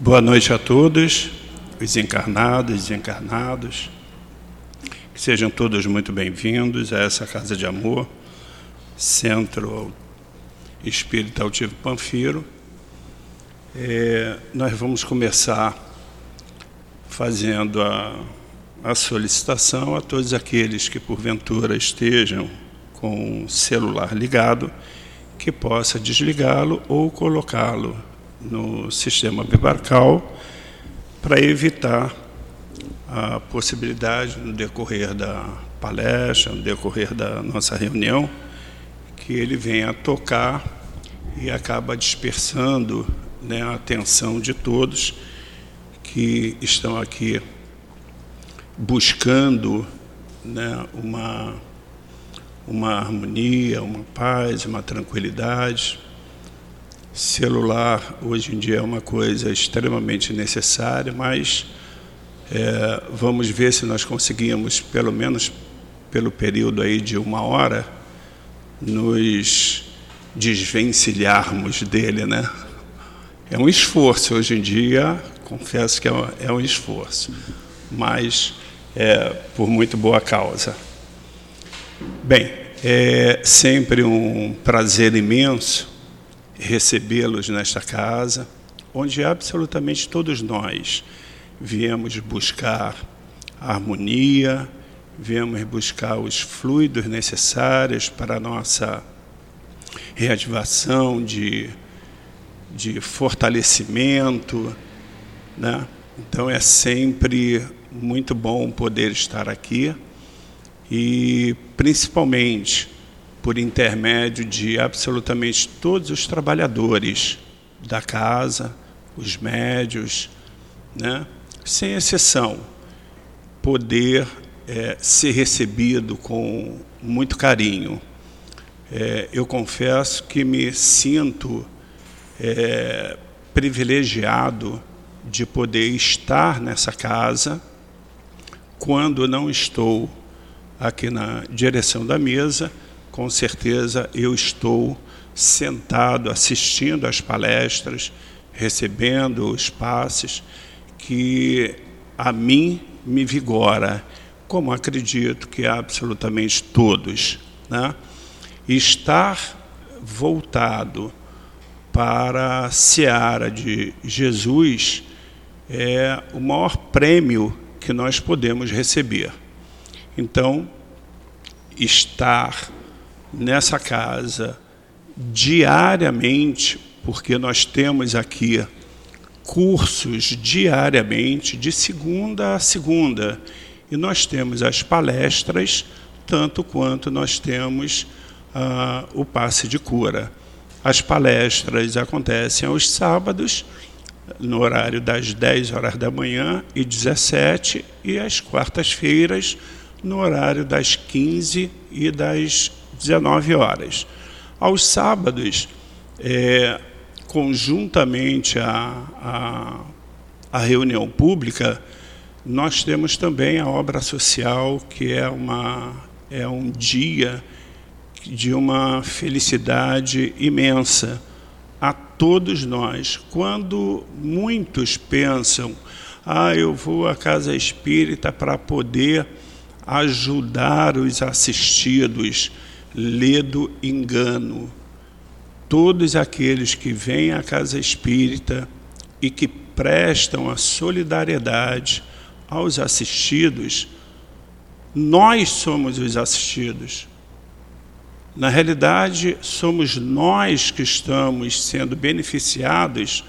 Boa noite a todos, os encarnados e desencarnados. Que sejam todos muito bem-vindos a essa Casa de Amor, Centro Espírita Altivo Panfiro. É, nós vamos começar fazendo a, a solicitação a todos aqueles que porventura estejam com o celular ligado, que possa desligá-lo ou colocá-lo no sistema bibarcal para evitar a possibilidade, no decorrer da palestra, no decorrer da nossa reunião, que ele venha tocar e acaba dispersando né, a atenção de todos que estão aqui buscando né, uma, uma harmonia, uma paz, uma tranquilidade Celular hoje em dia é uma coisa extremamente necessária, mas é, vamos ver se nós conseguimos, pelo menos pelo período aí de uma hora, nos desvencilharmos dele, né? É um esforço hoje em dia, confesso que é um, é um esforço, mas é por muito boa causa. Bem, é sempre um prazer imenso recebê-los nesta casa, onde absolutamente todos nós viemos buscar harmonia, viemos buscar os fluidos necessários para a nossa reativação de, de fortalecimento. Né? Então é sempre muito bom poder estar aqui e principalmente por intermédio de absolutamente todos os trabalhadores da casa, os médios, né? sem exceção, poder é, ser recebido com muito carinho. É, eu confesso que me sinto é, privilegiado de poder estar nessa casa quando não estou aqui na direção da mesa com certeza eu estou sentado assistindo às palestras, recebendo os passes que a mim me vigora, como acredito que absolutamente todos. Né? Estar voltado para a seara de Jesus é o maior prêmio que nós podemos receber. Então, estar nessa casa diariamente, porque nós temos aqui cursos diariamente, de segunda a segunda, e nós temos as palestras, tanto quanto nós temos ah, o passe de cura. As palestras acontecem aos sábados, no horário das 10 horas da manhã e 17, e às quartas-feiras, no horário das 15 e das 19 horas. Aos sábados, é, conjuntamente à, à, à reunião pública, nós temos também a obra social, que é, uma, é um dia de uma felicidade imensa a todos nós. Quando muitos pensam, ah, eu vou à casa espírita para poder ajudar os assistidos, ledo engano. Todos aqueles que vêm à casa espírita e que prestam a solidariedade aos assistidos, nós somos os assistidos. Na realidade, somos nós que estamos sendo beneficiados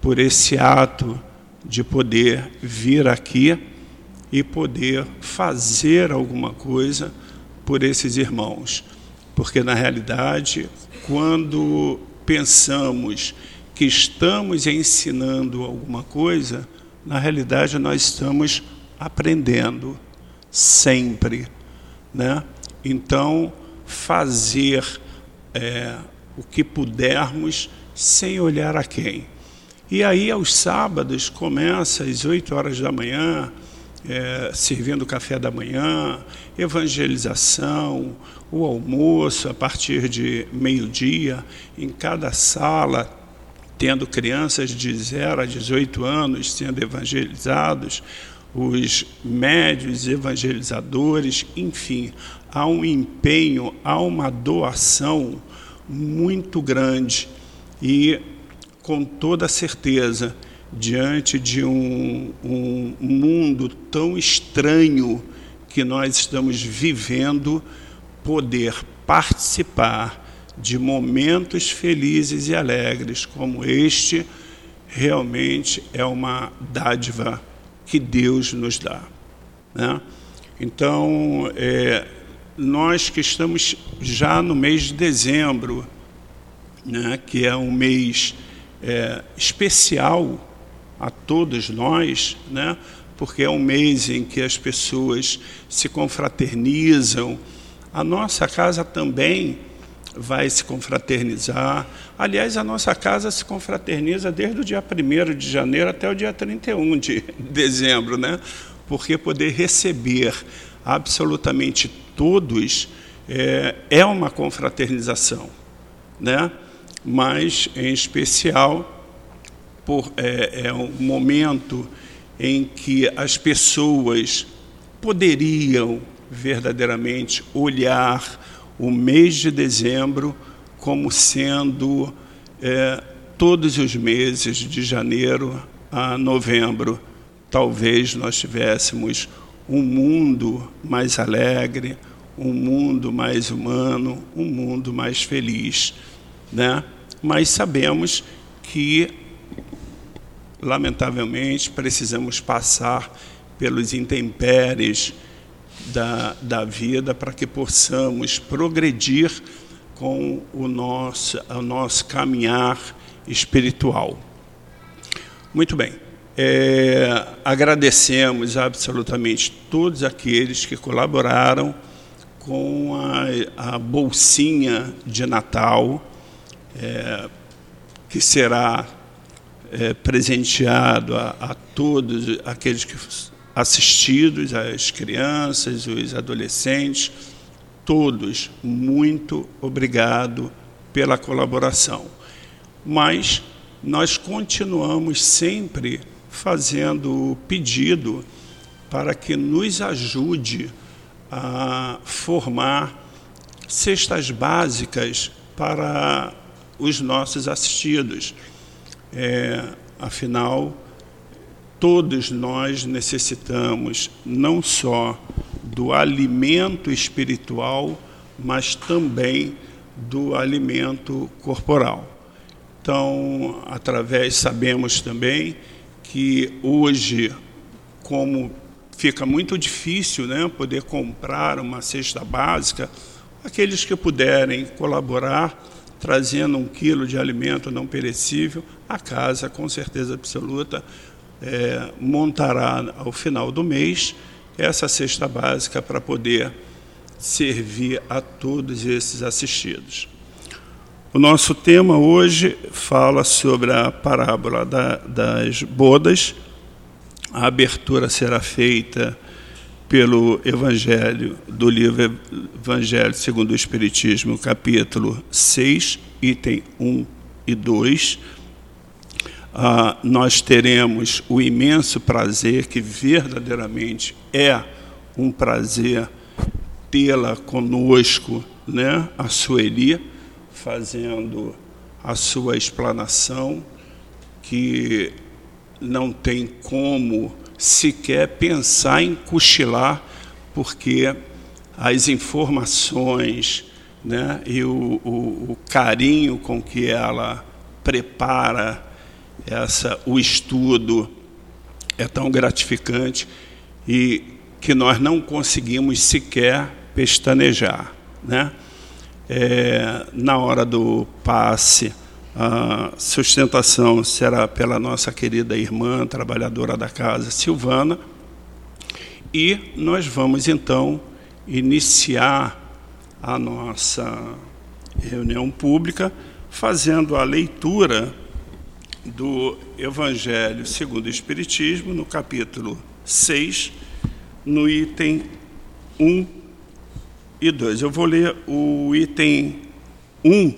por esse ato de poder vir aqui e poder fazer alguma coisa por esses irmãos. Porque, na realidade, quando pensamos que estamos ensinando alguma coisa, na realidade nós estamos aprendendo sempre. Né? Então, fazer é, o que pudermos sem olhar a quem. E aí, aos sábados, começa às 8 horas da manhã, é, servindo café da manhã, evangelização, o almoço a partir de meio-dia, em cada sala tendo crianças de 0 a 18 anos sendo evangelizados, os médios evangelizadores, enfim, há um empenho, há uma doação muito grande. E com toda certeza diante de um, um mundo tão estranho que nós estamos vivendo, poder participar de momentos felizes e alegres como este, realmente é uma dádiva que Deus nos dá. Né? Então, é, nós que estamos já no mês de dezembro, né, que é um mês é, especial a todos nós, né? porque é um mês em que as pessoas se confraternizam. A nossa casa também vai se confraternizar. Aliás, a nossa casa se confraterniza desde o dia 1 de janeiro até o dia 31 de dezembro, né? porque poder receber absolutamente todos é, é uma confraternização, né? mas, em especial, por, é, é um momento em que as pessoas poderiam verdadeiramente olhar o mês de dezembro como sendo é, todos os meses de janeiro a novembro. Talvez nós tivéssemos um mundo mais alegre, um mundo mais humano, um mundo mais feliz. Né? Mas sabemos que lamentavelmente, precisamos passar pelos intempéries da, da vida para que possamos progredir com o nosso, o nosso caminhar espiritual. Muito bem. É, agradecemos absolutamente todos aqueles que colaboraram com a, a bolsinha de Natal, é, que será é, presenteado a, a, todos aqueles que assistidos, as crianças, os adolescentes, todos, muito obrigado pela colaboração. Mas nós continuamos sempre fazendo o pedido para que nos ajude a formar cestas básicas para os nossos assistidos. É, afinal, todos nós necessitamos não só do alimento espiritual, mas também do alimento corporal. Então, através, sabemos também que hoje, como fica muito difícil né, poder comprar uma cesta básica, aqueles que puderem colaborar trazendo um quilo de alimento não perecível, a casa, com certeza absoluta, é, montará ao final do mês essa cesta básica para poder servir a todos esses assistidos. O nosso tema hoje fala sobre a parábola da, das bodas. A abertura será feita pelo Evangelho, do livro Evangelho segundo o Espiritismo, capítulo 6, item 1 e 2. Ah, nós teremos o imenso prazer, que verdadeiramente é um prazer tê-la conosco, né, a Sueli, fazendo a sua explanação, que não tem como sequer pensar em cochilar, porque as informações né, e o, o, o carinho com que ela prepara essa, o estudo é tão gratificante e que nós não conseguimos sequer pestanejar. Né? É, na hora do passe, a sustentação será pela nossa querida irmã, trabalhadora da casa, Silvana. E nós vamos então iniciar a nossa reunião pública fazendo a leitura do Evangelho segundo o Espiritismo, no capítulo 6, no item 1 e 2. Eu vou ler o item 1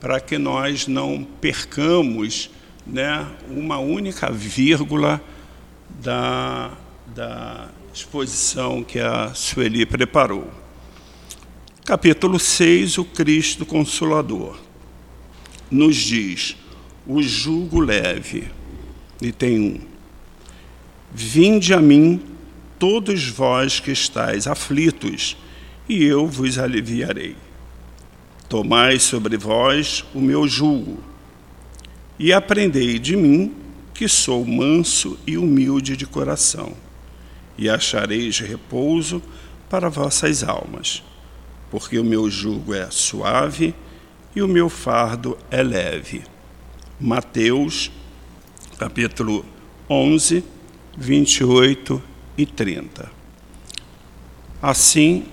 para que nós não percamos né, uma única vírgula da, da exposição que a Sueli preparou. Capítulo 6, o Cristo Consolador. Nos diz, o jugo leve, e tem um. Vinde a mim, todos vós que estáis aflitos, e eu vos aliviarei. Tomai sobre vós o meu jugo, e aprendei de mim, que sou manso e humilde de coração, e achareis repouso para vossas almas, porque o meu jugo é suave e o meu fardo é leve. Mateus, capítulo 11, 28 e 30. Assim,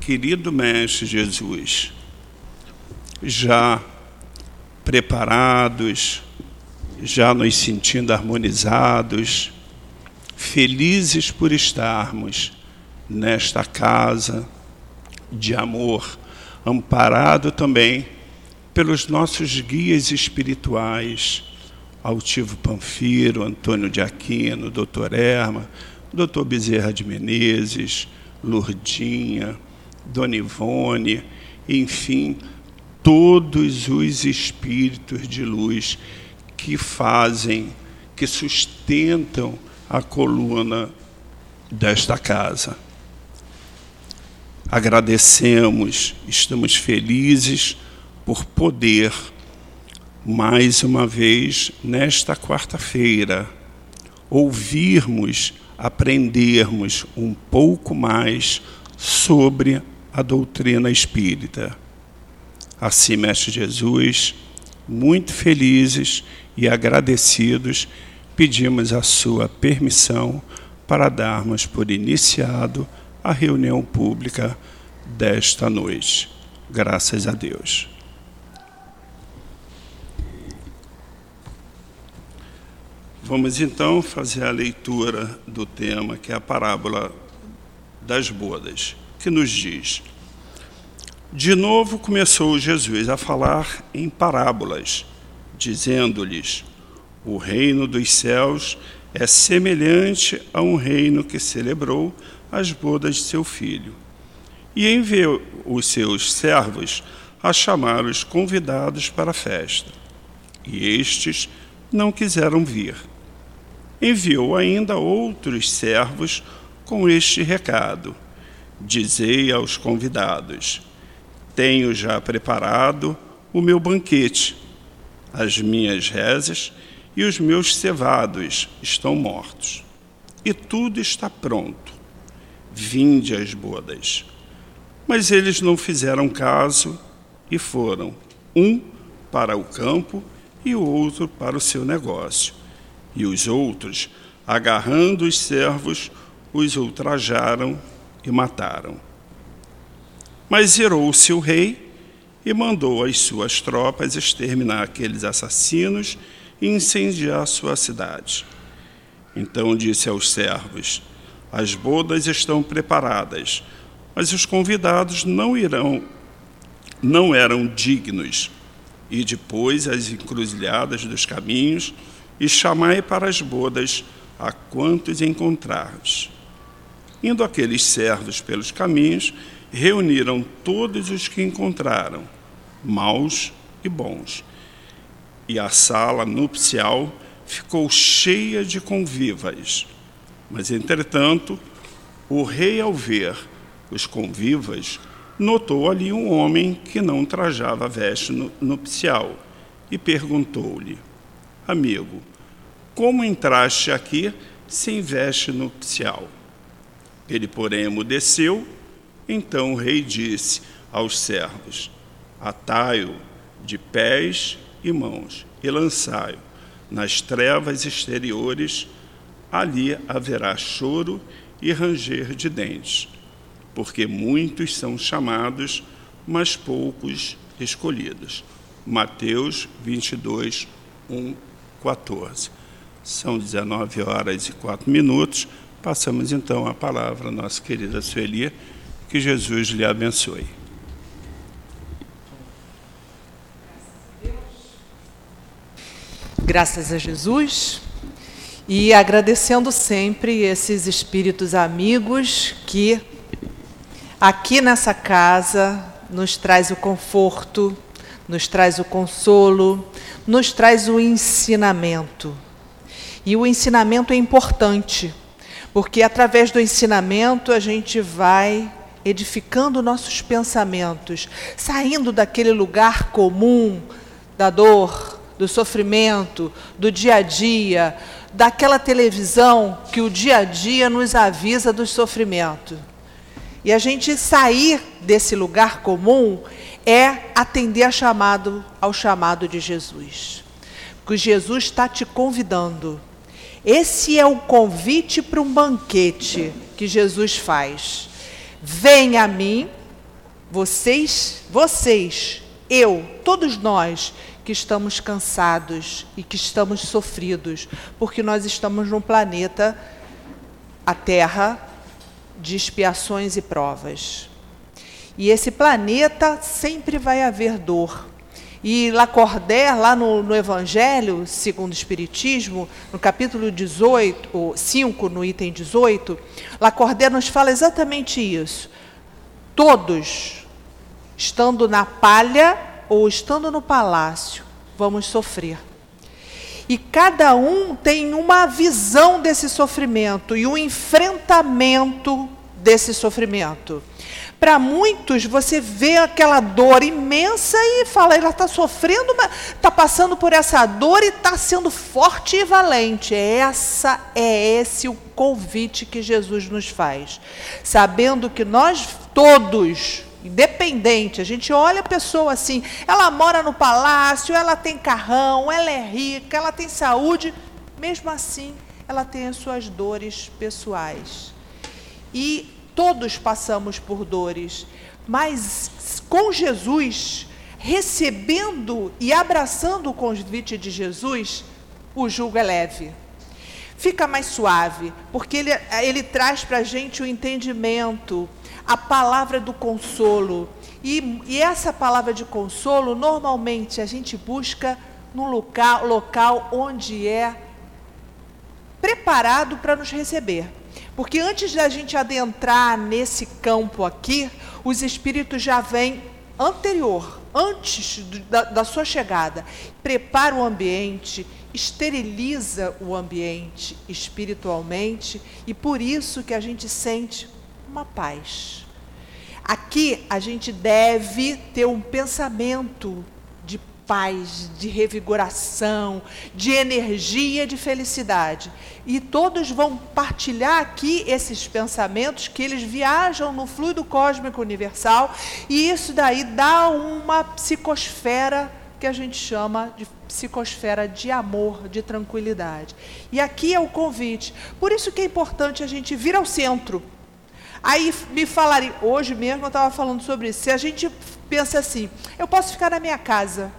querido Mestre Jesus, já preparados, já nos sentindo harmonizados, felizes por estarmos nesta casa de amor, amparado também pelos nossos guias espirituais, Altivo Panfiro, Antônio de Aquino, Dr. Erma, Dr. Bezerra de Menezes, Lourdinha, Dona Ivone, enfim, todos os espíritos de luz que fazem, que sustentam a coluna desta casa. Agradecemos, estamos felizes por poder, mais uma vez, nesta quarta-feira, ouvirmos, aprendermos um pouco mais sobre a doutrina espírita. Assim, Mestre Jesus, muito felizes e agradecidos, pedimos a sua permissão para darmos por iniciado a reunião pública desta noite. Graças a Deus. Vamos então fazer a leitura do tema, que é a parábola das bodas, que nos diz: de novo começou Jesus a falar em parábolas, dizendo-lhes: O reino dos céus é semelhante a um reino que celebrou as bodas de seu filho. E enviou os seus servos a chamar os convidados para a festa. E estes não quiseram vir. Enviou ainda outros servos com este recado: Dizei aos convidados: tenho já preparado o meu banquete, as minhas rezas e os meus cevados estão mortos. E tudo está pronto. Vinde às bodas. Mas eles não fizeram caso e foram, um para o campo e o outro para o seu negócio. E os outros, agarrando os servos, os ultrajaram e mataram. Mas irou-se o rei e mandou as suas tropas exterminar aqueles assassinos e incendiar sua cidade. Então disse aos servos: As bodas estão preparadas, mas os convidados não irão, não eram dignos. E depois as encruzilhadas dos caminhos e chamai para as bodas a quantos encontrardes. Indo aqueles servos pelos caminhos, reuniram todos os que encontraram, maus e bons. E a sala nupcial ficou cheia de convivas. Mas, entretanto, o rei, ao ver os convivas, notou ali um homem que não trajava veste nupcial e perguntou-lhe: Amigo, como entraste aqui sem veste nupcial? Ele, porém, emudeceu então o rei disse aos servos: Atai-o de pés e mãos e lançai-o nas trevas exteriores, ali haverá choro e ranger de dentes, porque muitos são chamados, mas poucos escolhidos. Mateus 22, 1, 14. São 19 horas e 4 minutos. Passamos então a palavra à nossa querida Sueli que Jesus lhe abençoe. Graças a Jesus e agradecendo sempre esses espíritos amigos que aqui nessa casa nos traz o conforto, nos traz o consolo, nos traz o ensinamento. E o ensinamento é importante, porque através do ensinamento a gente vai edificando nossos pensamentos, saindo daquele lugar comum da dor, do sofrimento, do dia a dia, daquela televisão que o dia a dia nos avisa do sofrimento. E a gente sair desse lugar comum é atender a chamado, ao chamado de Jesus. Porque Jesus está te convidando. Esse é o convite para um banquete que Jesus faz. Venha a mim, vocês, vocês, eu, todos nós que estamos cansados e que estamos sofridos, porque nós estamos num planeta, a Terra, de expiações e provas. E esse planeta sempre vai haver dor. E Lacordaire, lá no, no, Evangelho, segundo o Espiritismo, no capítulo 18, 5, no item 18, Lacordaire nos fala exatamente isso. Todos, estando na palha ou estando no palácio, vamos sofrer. E cada um tem uma visão desse sofrimento e um enfrentamento desse sofrimento. Para muitos, você vê aquela dor imensa e fala, ela está sofrendo, está passando por essa dor e está sendo forte e valente. Essa é esse o convite que Jesus nos faz, sabendo que nós todos independente. A gente olha a pessoa assim, ela mora no palácio, ela tem carrão, ela é rica, ela tem saúde, mesmo assim, ela tem as suas dores pessoais. E todos passamos por dores, mas com Jesus, recebendo e abraçando o convite de Jesus, o jugo é leve. Fica mais suave, porque ele, ele traz para a gente o entendimento, a palavra do consolo. E, e, essa palavra de consolo, normalmente a gente busca num local, local onde é preparado para nos receber. Porque antes da gente adentrar nesse campo aqui, os espíritos já vêm anterior, antes da, da sua chegada. Prepara o ambiente, esteriliza o ambiente espiritualmente, e por isso que a gente sente uma paz. Aqui a gente deve ter um pensamento paz, de revigoração, de energia, de felicidade. E todos vão partilhar aqui esses pensamentos que eles viajam no fluido cósmico universal e isso daí dá uma psicosfera que a gente chama de psicosfera de amor, de tranquilidade. E aqui é o convite. Por isso que é importante a gente vir ao centro Aí me falaram, hoje mesmo eu estava falando sobre isso. Se a gente pensa assim, eu posso ficar na minha casa.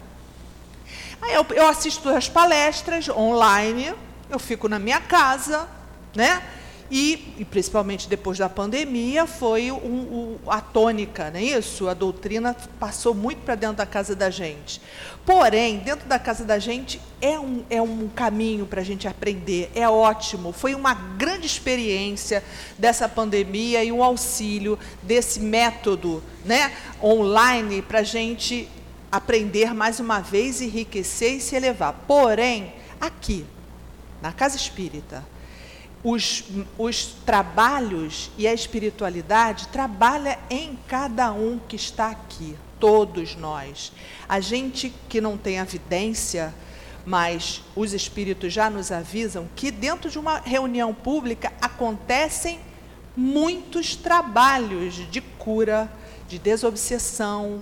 Aí eu, eu assisto as palestras online, eu fico na minha casa, né? E, e, principalmente depois da pandemia, foi um, um, a tônica, não é isso? A doutrina passou muito para dentro da casa da gente. Porém, dentro da casa da gente é um, é um caminho para a gente aprender, é ótimo. Foi uma grande experiência dessa pandemia e um auxílio desse método né, online para a gente aprender mais uma vez, enriquecer e se elevar. Porém, aqui, na casa espírita, os, os trabalhos e a espiritualidade trabalha em cada um que está aqui, todos nós. A gente que não tem evidência, mas os espíritos já nos avisam que dentro de uma reunião pública acontecem muitos trabalhos de cura, de desobsessão,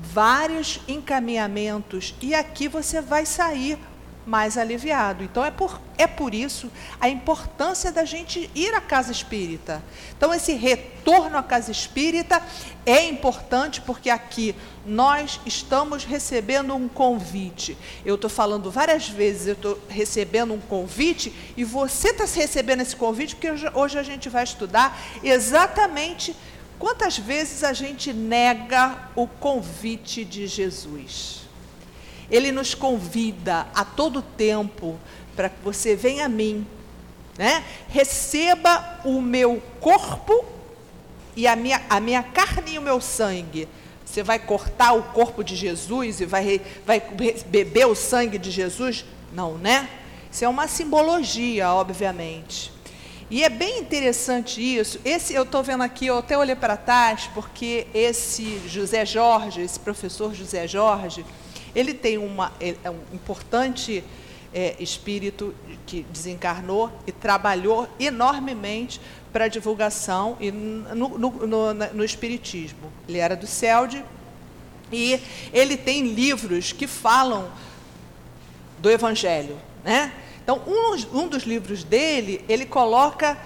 vários encaminhamentos, e aqui você vai sair mais aliviado. Então é por, é por isso a importância da gente ir à casa espírita. Então esse retorno à casa espírita é importante porque aqui nós estamos recebendo um convite. Eu estou falando várias vezes, eu estou recebendo um convite e você está recebendo esse convite porque hoje a gente vai estudar exatamente quantas vezes a gente nega o convite de Jesus. ele nos convida a todo tempo para que você venha a mim, né? receba o meu corpo e a minha, a minha carne e o meu sangue. Você vai cortar o corpo de Jesus e vai, vai beber o sangue de Jesus? Não, né? Isso é uma simbologia, obviamente. E é bem interessante isso. Esse eu estou vendo aqui, eu até olhei para trás, porque esse José Jorge, esse professor José Jorge, ele tem uma, é, é um importante é, espírito que desencarnou e trabalhou enormemente para a divulgação e no, no, no, no, Espiritismo. Ele era do CELD e ele tem livros que falam do Evangelho. Né? Então, um, um dos livros dele, ele coloca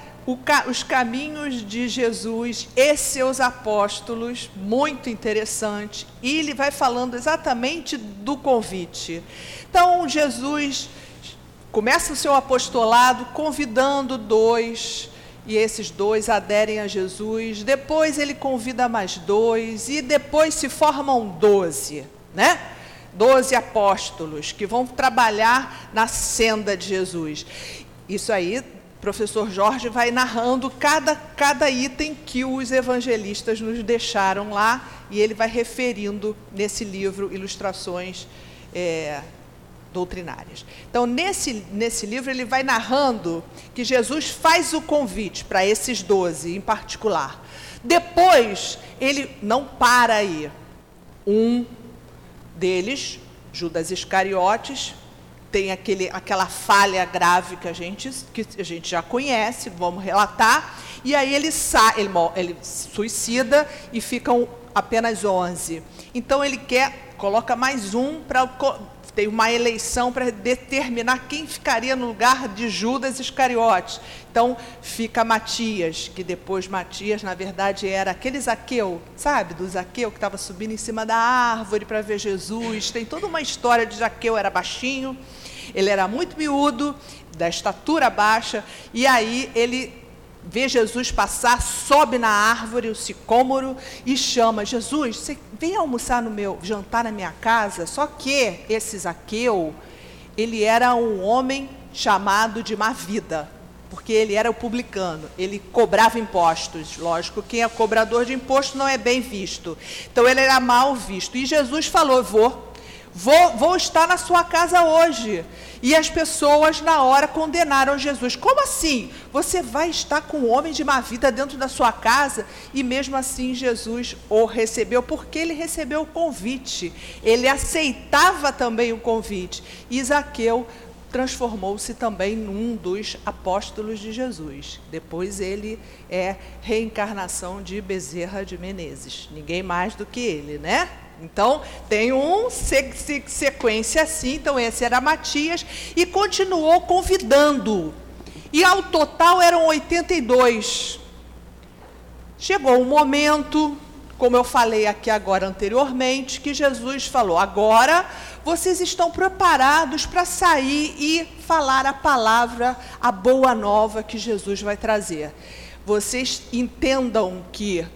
os caminhos de Jesus e seus apóstolos, muito interessante, e ele vai falando exatamente do convite. Então, Jesus começa o seu apostolado convidando dois, e esses dois aderem a Jesus. Depois ele convida mais dois, e depois se formam doze, né? Doze apóstolos que vão trabalhar na senda de Jesus. Isso aí professor Jorge vai narrando cada, cada item que os evangelistas nos deixaram lá e ele vai referindo nesse livro ilustrações é, doutrinárias. Então, nesse, nesse livro, ele vai narrando que Jesus faz o convite para esses doze em particular. Depois, ele não para aí. Um deles, Judas Iscariotes, tem aquele, aquela falha grave que a, gente, que a gente já conhece, vamos relatar, e aí ele sai, ele, ele suicida e ficam apenas 11. Então ele quer, coloca mais um para tem uma eleição para determinar quem ficaria no lugar de Judas Iscariotes. Então fica Matias, que depois Matias, na verdade, era aquele Zaqueu, sabe? Do Zaqueu que estava subindo em cima da árvore para ver Jesus. Tem toda uma história de Zaqueu, era baixinho, ele era muito miúdo, da estatura baixa, e aí ele vê Jesus passar, sobe na árvore, o sicômoro, e chama: Jesus, você vem almoçar no meu, jantar na minha casa? Só que esse Zaqueu, ele era um homem chamado de má vida, porque ele era o publicano, ele cobrava impostos. Lógico, quem é cobrador de imposto não é bem visto. Então ele era mal visto. E Jesus falou: Vou, vou, vou estar na sua casa hoje. E as pessoas, na hora, condenaram Jesus. Como assim? Você vai estar com um homem de má vida dentro da sua casa? E mesmo assim, Jesus o recebeu, porque ele recebeu o convite. Ele aceitava também o convite. E Zaqueu transformou-se também num dos apóstolos de Jesus. Depois ele é reencarnação de Bezerra de Menezes. Ninguém mais do que ele, né? Então, tem um sequência assim. Então, esse era Matias e continuou convidando. E ao total eram 82. Chegou um momento, como eu falei aqui agora anteriormente, que Jesus falou: agora vocês estão preparados para sair e falar a palavra, a boa nova que Jesus vai trazer. Vocês entendam que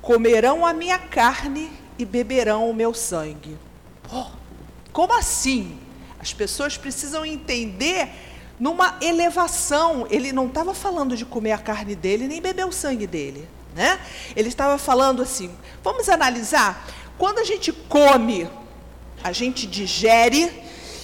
comerão a minha carne e beberão o meu sangue. Oh, como assim? As pessoas precisam entender numa elevação. Ele não estava falando de comer a carne dele nem beber o sangue dele. Né? Ele estava falando assim: vamos analisar. Quando a gente come, a gente digere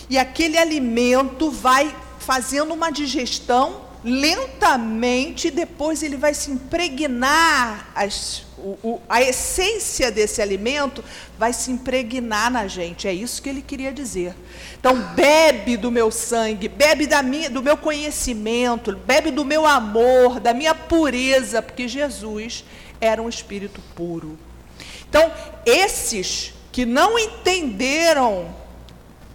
e aquele alimento vai fazendo uma digestão lentamente, depois ele vai se impregnar as o, o, a essência desse alimento vai se impregnar na gente. É isso que ele queria dizer. Então, bebe do meu sangue, bebe da minha, do meu conhecimento, bebe do meu amor, da minha pureza, porque Jesus era um espírito puro. Então, esses que não entenderam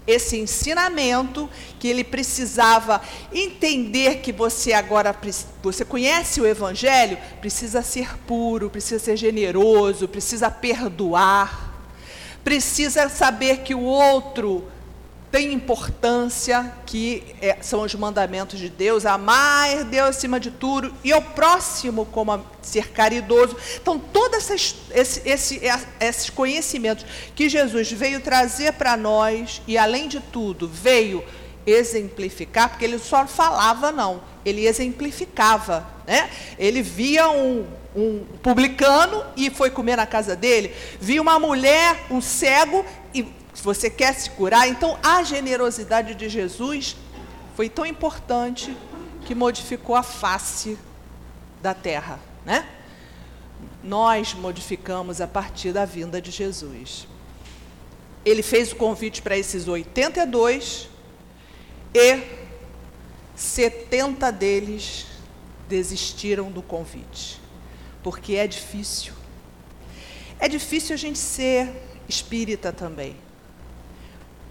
esse ensinamento que ele precisava entender que você agora você conhece o evangelho, precisa ser puro, precisa ser generoso, precisa perdoar, precisa saber que o outro tem importância, que é, são os mandamentos de Deus, amar Deus acima de tudo e ao próximo como ser caridoso. Então, todos esses, esse, esse, esses conhecimentos que Jesus veio trazer para nós e, além de tudo, veio exemplificar, porque ele só falava, não, ele exemplificava. Né? Ele via um, um publicano e foi comer na casa dele, via uma mulher, um cego, e você quer se curar, então a generosidade de Jesus foi tão importante que modificou a face da terra, né? Nós modificamos a partir da vinda de Jesus. Ele fez o convite para esses 82 e 70 deles desistiram do convite, porque é difícil. É difícil a gente ser espírita também.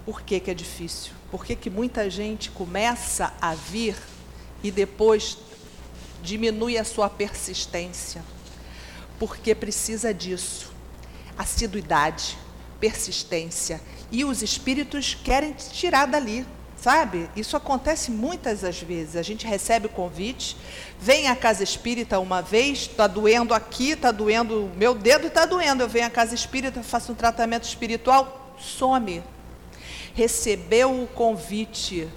Por que, que é difícil? Por que, que muita gente começa a vir e depois diminui a sua persistência? Porque precisa disso. Assiduidade, persistência. E os espíritos querem te tirar dali. Sabe? Isso acontece muitas das vezes. A gente recebe o convite, vem à casa espírita uma vez, está doendo aqui, está doendo, meu dedo está doendo. Eu venho à casa espírita, faço um tratamento espiritual, some recebeu o convite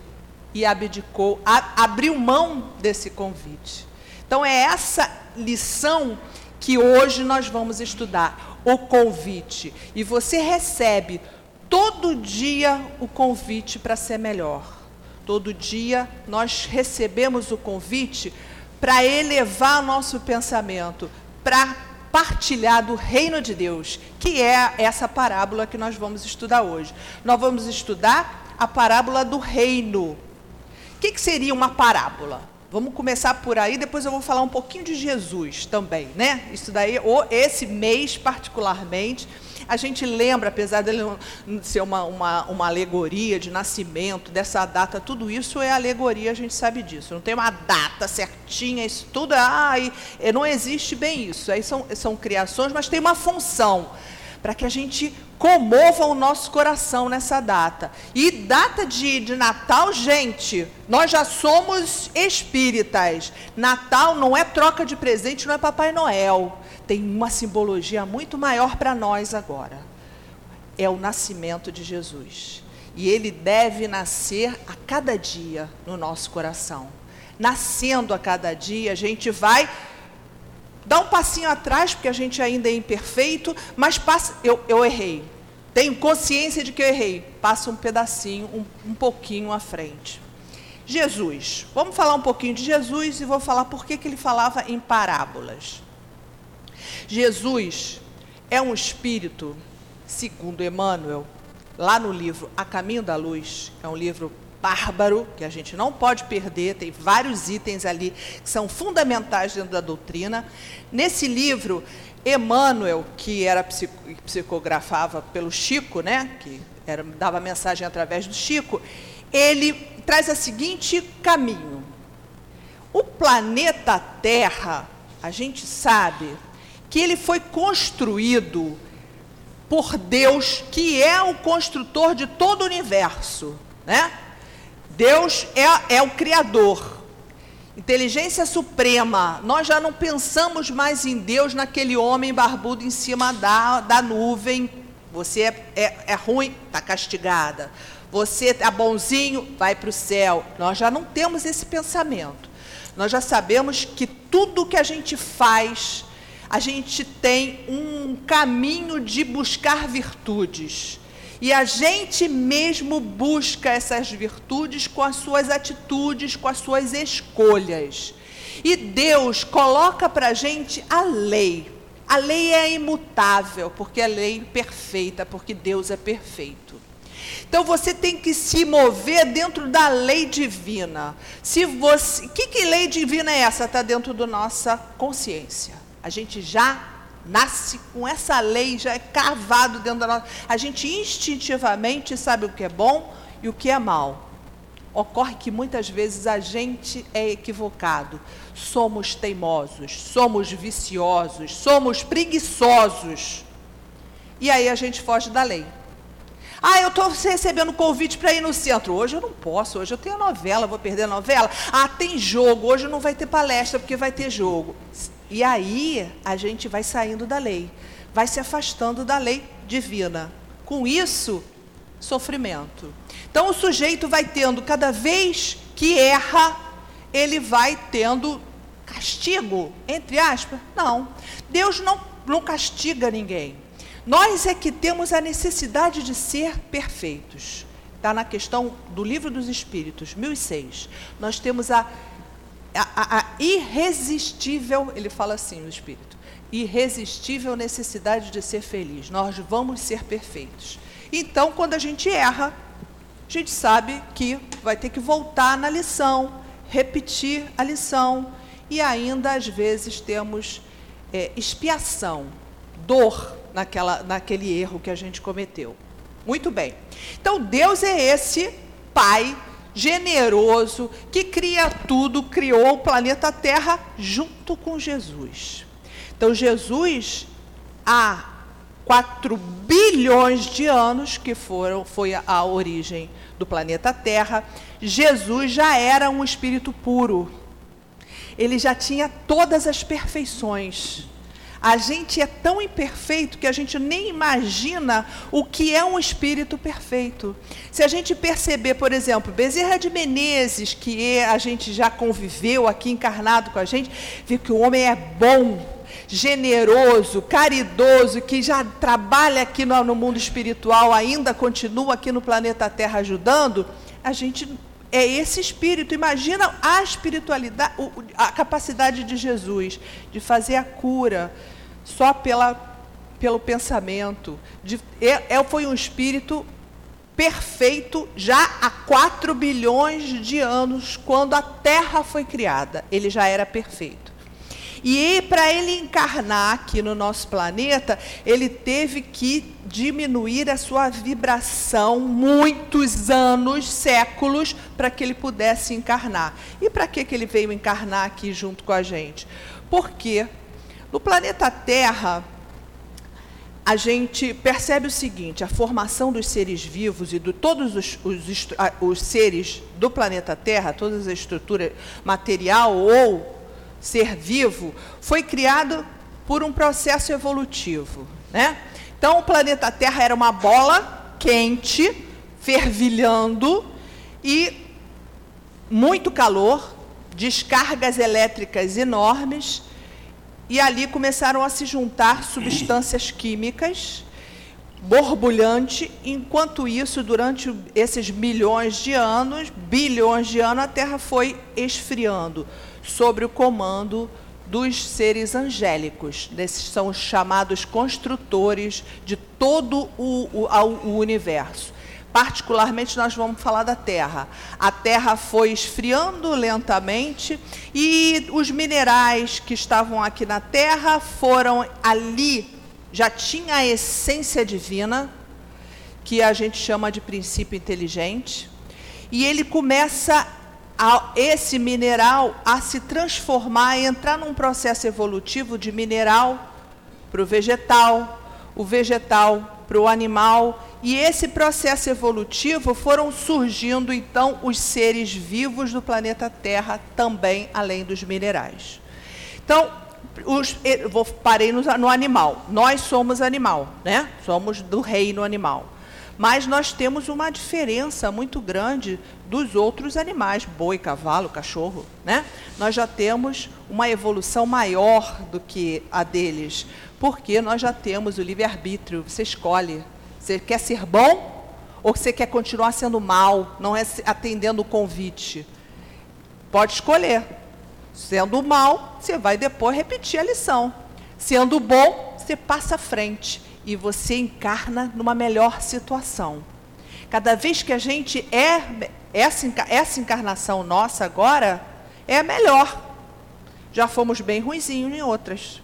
e abdicou, a, abriu mão desse convite. Então é essa lição que hoje nós vamos estudar, o convite. E você recebe todo dia o convite para ser melhor. Todo dia nós recebemos o convite para elevar nosso pensamento, para partilhar do reino de Deus, que é essa parábola que nós vamos estudar hoje. Nós vamos estudar a parábola do reino. O que, que seria uma parábola? Vamos começar por aí, depois eu vou falar um pouquinho de Jesus também, né? Isso daí, esse mês particularmente, a gente lembra, apesar dele ser uma, uma, uma alegoria de nascimento, dessa data, tudo isso é alegoria, a gente sabe disso. Não tem uma data certinha, isso tudo é. Ai, não existe bem isso. Aí são, são criações, mas tem uma função para que a gente comova o nosso coração nessa data. E data de, de Natal, gente, nós já somos espíritas. Natal não é troca de presente, não é Papai Noel tem uma simbologia muito maior para nós agora. É o nascimento de Jesus. E ele deve nascer a cada dia no nosso coração. Nascendo a cada dia, a gente vai dar um passinho atrás, porque a gente ainda é imperfeito, mas passa, eu, eu errei. Tenho consciência de que eu errei. Passa um pedacinho, um, um pouquinho à frente. Jesus. Vamos falar um pouquinho de Jesus e vou falar por que, que ele falava em parábolas. Jesus é um espírito, segundo Emmanuel, lá no livro A Caminho da Luz, é um livro bárbaro, que a gente não pode perder, tem vários itens ali que são fundamentais dentro da doutrina. Nesse livro, Emmanuel, que era psicografava pelo Chico, né, que era, dava mensagem através do Chico, ele traz o seguinte caminho. O planeta Terra, a gente sabe, que ele foi construído por Deus, que é o construtor de todo o universo, né? Deus é, é o criador. Inteligência suprema. Nós já não pensamos mais em Deus naquele homem barbudo em cima da, da nuvem. Você é, é, é ruim, está castigada. Você é bonzinho, vai para o céu. Nós já não temos esse pensamento. Nós já sabemos que tudo que a gente faz a gente tem um caminho de buscar virtudes. E a gente mesmo busca essas virtudes com as suas atitudes, com as suas escolhas. E Deus coloca para a gente a lei. A lei é imutável, porque é lei perfeita, porque Deus é perfeito. Então você tem que se mover dentro da lei divina. Se você, que, que lei divina é essa? Está dentro da nossa consciência. A gente já nasce com essa lei, já é cavado dentro da nossa. A gente instintivamente sabe o que é bom e o que é mal. Ocorre que muitas vezes a gente é equivocado. Somos teimosos, somos viciosos, somos preguiçosos. E aí a gente foge da lei. Ah, eu estou recebendo convite para ir no centro. Hoje eu não posso, hoje eu tenho novela, vou perder a novela. Ah, tem jogo, hoje não vai ter palestra porque vai ter jogo. E aí a gente vai saindo da lei, vai se afastando da lei divina. Com isso, sofrimento. Então o sujeito vai tendo, cada vez que erra, ele vai tendo castigo, entre aspas. Não. Deus não, não castiga ninguém. Nós é que temos a necessidade de ser perfeitos. Está na questão do Livro dos Espíritos, 1006. Nós temos a, a, a, irresistível, ele fala assim no Espírito, irresistível necessidade de ser feliz. Nós vamos ser perfeitos. Então, quando a gente erra, a gente sabe que vai ter que voltar na lição, repetir a lição, e ainda às vezes temos é, expiação, dor naquela, naquele erro que a gente cometeu. Muito bem. Então, Deus é esse Pai generoso que cria tudo, criou o planeta Terra junto com Jesus. Então, Jesus, há 4 bilhões de anos, que foram, foi a origem do planeta Terra, Jesus já era um espírito puro. Ele já tinha todas as perfeições. A gente é tão imperfeito que a gente nem imagina o que é um espírito perfeito. Se a gente perceber, por exemplo, Bezerra de Menezes, que a gente já conviveu aqui encarnado com a gente, vê que o homem é bom, generoso, caridoso, que já trabalha aqui no, no mundo espiritual, ainda continua aqui no planeta Terra ajudando, a gente é esse espírito. Imagina a espiritualidade, a capacidade de Jesus de fazer a cura só pela, pelo pensamento. De, é, é foi um espírito perfeito já há 4 bilhões de anos, quando a Terra foi criada. Ele já era perfeito. E para ele encarnar aqui no nosso planeta, ele teve que diminuir a sua vibração muitos anos, séculos, para que ele pudesse encarnar. E para que, que ele veio encarnar aqui junto com a gente? Porque no planeta Terra, a gente percebe o seguinte: a formação dos seres vivos e de todos os, os, os seres do planeta Terra, toda a estrutura material ou ser vivo, foi criado por um processo evolutivo. Né? Então, o planeta Terra era uma bola quente, fervilhando e muito calor, descargas elétricas enormes, e ali começaram a se juntar substâncias químicas borbulhante, enquanto isso, durante esses milhões de anos, bilhões de anos, a Terra foi esfriando sobre o comando dos seres angélicos. Esses são os chamados construtores de todo o, o, o universo. Particularmente, nós vamos falar da Terra. A Terra foi esfriando lentamente e os minerais que estavam aqui na Terra foram ali, já tinha a essência divina, que a gente chama de princípio inteligente, e ele começa a, esse mineral a se transformar, entrar num processo evolutivo de mineral para o vegetal, o vegetal para o animal, e esse processo evolutivo foram surgindo então os seres vivos do planeta Terra também, além dos minerais. Então, os, vou parei no, no animal. Nós somos animal, né? Somos do reino animal. Mas nós temos uma diferença muito grande dos outros animais, boi, cavalo, cachorro, né? Nós já temos uma evolução maior do que a deles, porque nós já temos o livre-arbítrio, você escolhe. Você quer ser bom ou você quer continuar sendo mal, não é atendendo o convite? Pode escolher. Sendo mal, você vai depois repetir a lição. Sendo bom, você passa à frente e você encarna numa melhor situação. Cada vez que a gente é essa, essa encarnação nossa agora é a melhor. Já fomos bem ruizinhos em outras.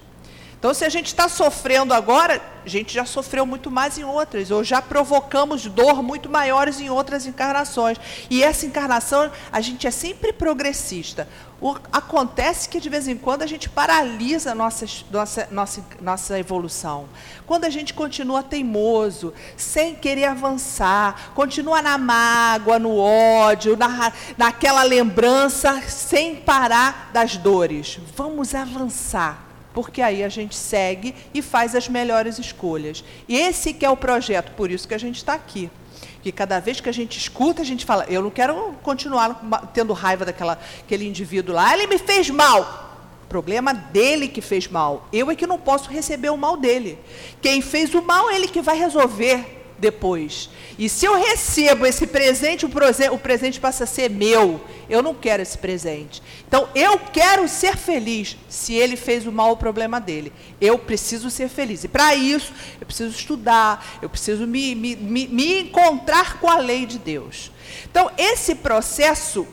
Então, se a gente está sofrendo agora, a gente já sofreu muito mais em outras, ou já provocamos dor muito maiores em outras encarnações. E essa encarnação, a gente é sempre progressista. O, acontece que de vez em quando a gente paralisa nossa, nossa, nossa, nossa evolução. Quando a gente continua teimoso, sem querer avançar, continua na mágoa, no ódio, na, naquela lembrança, sem parar das dores. Vamos avançar porque aí a gente segue e faz as melhores escolhas. E esse que é o projeto, por isso que a gente está aqui. Que cada vez que a gente escuta, a gente fala, eu não quero continuar tendo raiva daquela aquele indivíduo lá, ele me fez mal. Problema dele que fez mal. Eu é que não posso receber o mal dele. Quem fez o mal, ele que vai resolver depois. E se eu recebo esse presente, o presente passa a ser meu. Eu não quero esse presente. Então, eu quero ser feliz. Se ele fez o mal, o problema dele. Eu preciso ser feliz. E para isso, eu preciso estudar, eu preciso me, me, me, me encontrar com a lei de Deus. Então, esse processo,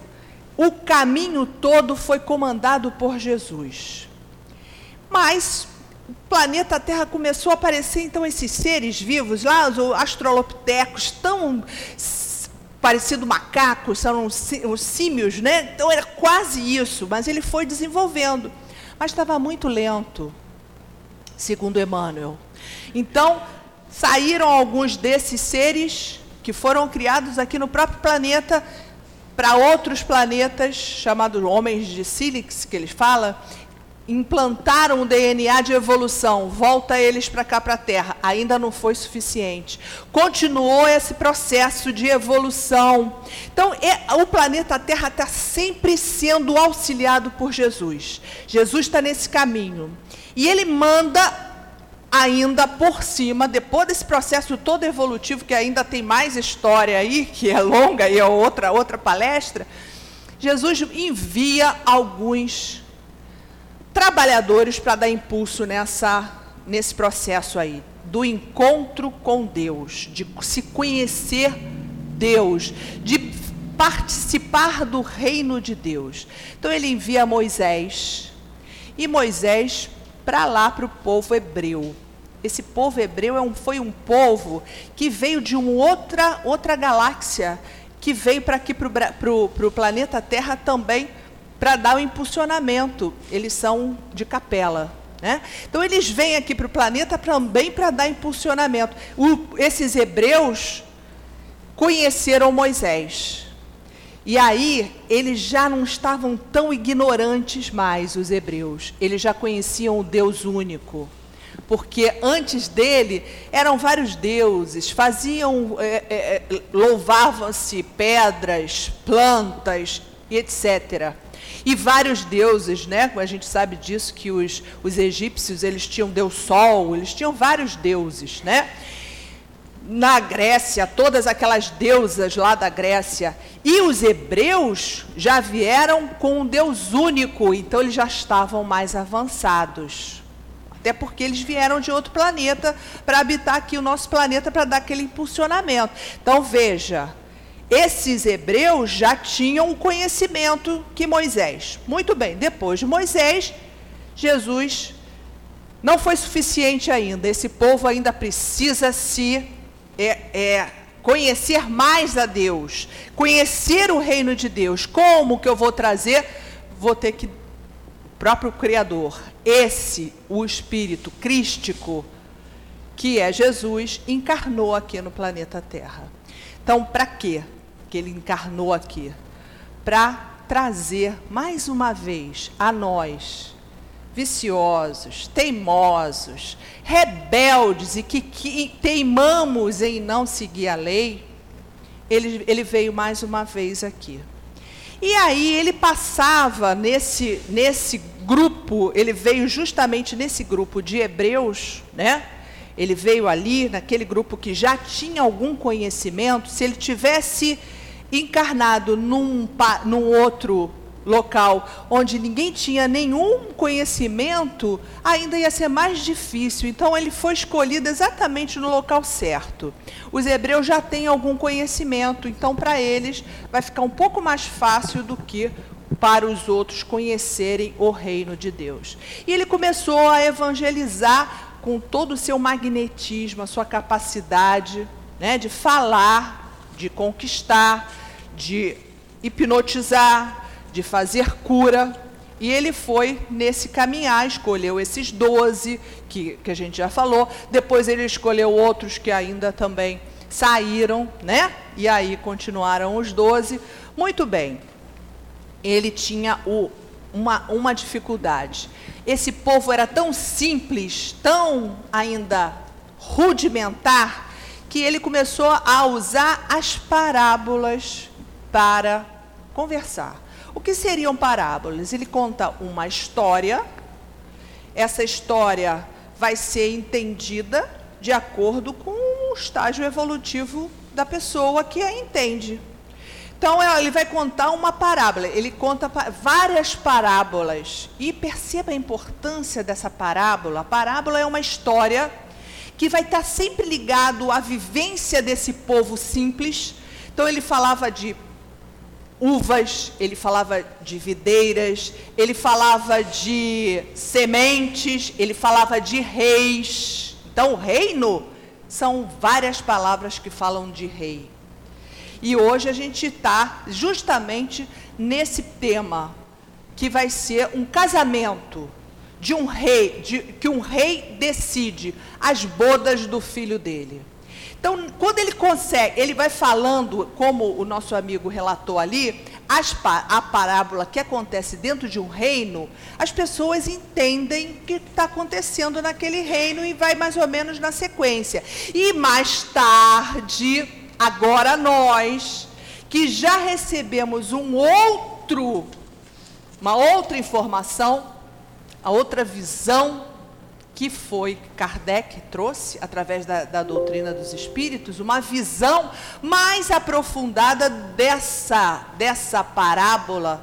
o caminho todo foi comandado por Jesus. Mas planeta Terra começou a aparecer, então, esses seres vivos lá, os astrolopitecos, tão parecido macacos, são os símios, né? Então era quase isso, mas ele foi desenvolvendo. Mas estava muito lento, segundo Emmanuel. Então, saíram alguns desses seres que foram criados aqui no próprio planeta para outros planetas, chamados homens de Sílix, que eles falam, implantaram o DNA de evolução, volta eles para cá para a Terra, ainda não foi suficiente. Continuou esse processo de evolução. Então, é, o planeta Terra está sempre sendo auxiliado por Jesus. Jesus está nesse caminho. E ele manda ainda por cima, depois desse processo todo evolutivo, que ainda tem mais história aí, que é longa e é outra, outra palestra, Jesus envia alguns trabalhadores para dar impulso nessa, nesse processo aí, do encontro com Deus, de se conhecer Deus, de participar do reino de Deus. Então ele envia Moisés, e Moisés para lá para o povo hebreu. Esse povo hebreu é um, foi um povo que veio de uma outra, outra galáxia, que veio para aqui para o planeta Terra também para dar o impulsionamento. Eles são de capela. Né? Então, eles vêm aqui para o planeta também para dar impulsionamento. O, esses hebreus conheceram Moisés. E aí, eles já não estavam tão ignorantes mais, os hebreus. Eles já conheciam o Deus único. Porque antes dele eram vários deuses, faziam, é, é, é louvavam-se pedras, plantas e etc. E vários deuses, né? A gente sabe disso que os, os egípcios eles tinham deus Sol, eles tinham vários deuses, né? Na Grécia, todas aquelas deusas lá da Grécia. E os hebreus já vieram com um Deus único, então eles já estavam mais avançados. Até porque eles vieram de outro planeta para habitar aqui o nosso planeta para dar aquele impulsionamento. Então veja, esses hebreus já tinham o conhecimento que Moisés. Muito bem, depois de Moisés, Jesus não foi suficiente ainda. Esse povo ainda precisa se é, é, conhecer mais a Deus, conhecer o reino de Deus. Como que eu vou trazer? Vou ter que próprio Criador, esse, o Espírito crístico, que é Jesus, encarnou aqui no planeta Terra. Então, para quê? Que ele encarnou aqui, para trazer mais uma vez a nós, viciosos, teimosos, rebeldes e que, que teimamos em não seguir a lei, ele, ele veio mais uma vez aqui. E aí ele passava nesse, nesse grupo, ele veio justamente nesse grupo de hebreus, né? Ele veio ali, naquele grupo que já tinha algum conhecimento, se ele tivesse encarnado num, num outro local onde ninguém tinha nenhum conhecimento, ainda ia ser mais difícil. Então ele foi escolhido exatamente no local certo. Os hebreus já têm algum conhecimento, então para eles vai ficar um pouco mais fácil do que para os outros conhecerem o reino de Deus. E ele começou a evangelizar com todo o seu magnetismo, a sua capacidade né, de falar, de conquistar, de hipnotizar, de fazer cura. E ele foi nesse caminhar, escolheu esses doze, que, que a gente já falou. Depois ele escolheu outros que ainda também saíram, né? E aí continuaram os doze. Muito bem. Ele tinha o, uma, uma dificuldade. Esse povo era tão simples, tão ainda rudimentar, que ele começou a usar as parábolas para conversar. O que seriam parábolas? Ele conta uma história, essa história vai ser entendida de acordo com o estágio evolutivo da pessoa que a entende. Então ele vai contar uma parábola, ele conta várias parábolas. E perceba a importância dessa parábola. A parábola é uma história que vai estar sempre ligado à vivência desse povo simples. Então ele falava de uvas, ele falava de videiras, ele falava de sementes, ele falava de reis. Então, reino são várias palavras que falam de rei. E hoje a gente está justamente nesse tema, que vai ser um casamento de um rei, de, que um rei decide as bodas do filho dele. Então, quando ele consegue, ele vai falando, como o nosso amigo relatou ali, as, a parábola que acontece dentro de um reino, as pessoas entendem o que está acontecendo naquele reino e vai mais ou menos na sequência. E mais tarde, agora nós, que já recebemos um outro, uma outra informação, a outra visão que foi Kardec trouxe, através da, da, doutrina dos espíritos, uma visão mais aprofundada dessa, dessa parábola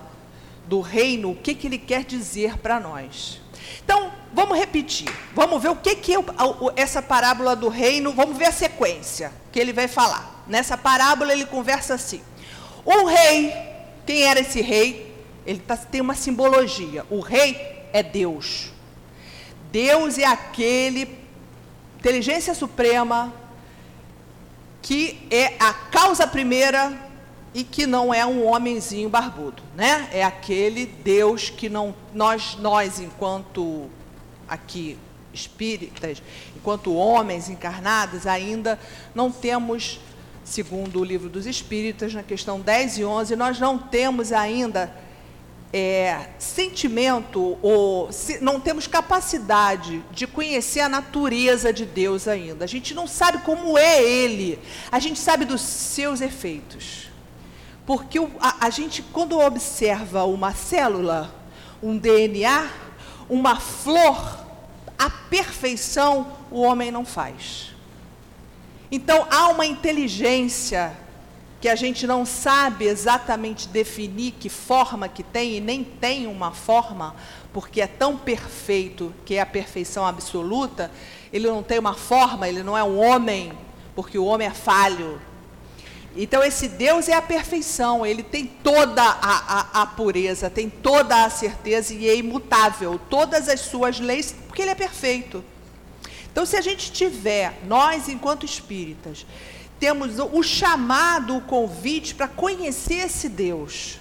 do reino, o que, que ele quer dizer para nós. Então, vamos repetir, vamos ver o que, que essa parábola do reino, vamos ver a sequência que ele vai falar. Nessa parábola ele conversa assim: um rei, quem era esse rei? Ele tá, tem uma simbologia. O rei é Deus. Deus é aquele, inteligência suprema, que é a causa primeira e que não é um homenzinho barbudo, né? É aquele Deus que não nós nós enquanto aqui espíritas, enquanto homens encarnados ainda não temos, segundo o livro dos espíritas, na questão 10 e 11, nós não temos ainda é, sentimento ou se, não temos capacidade de conhecer a natureza de Deus ainda. A gente não sabe como é Ele, a gente sabe dos seus efeitos. Porque o, a, a gente, quando observa uma célula, um DNA, uma flor, a perfeição o homem não faz. Então há uma inteligência que a gente não sabe exatamente definir que forma que tem e nem tem uma forma, porque é tão perfeito que é a perfeição absoluta, ele não tem uma forma, ele não é um homem, porque o homem é falho. Então esse Deus é a perfeição, ele tem toda a, a, a pureza, tem toda a certeza e é imutável, todas as suas leis, porque ele é perfeito. Então se a gente tiver, nós enquanto espíritas, temos o chamado, o convite para conhecer esse Deus,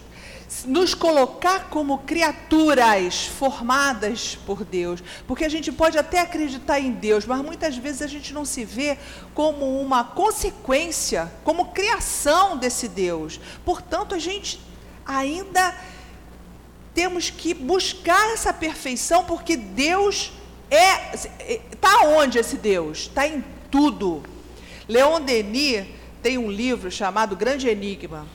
nos colocar como criaturas formadas por Deus, porque a gente pode até acreditar em Deus, mas muitas vezes a gente não se vê como uma consequência, como criação desse Deus. Portanto, a gente ainda temos que buscar essa perfeição, porque Deus é. Está onde esse Deus? Está em tudo. Leon Denis tem um livro chamado Grande Enigma,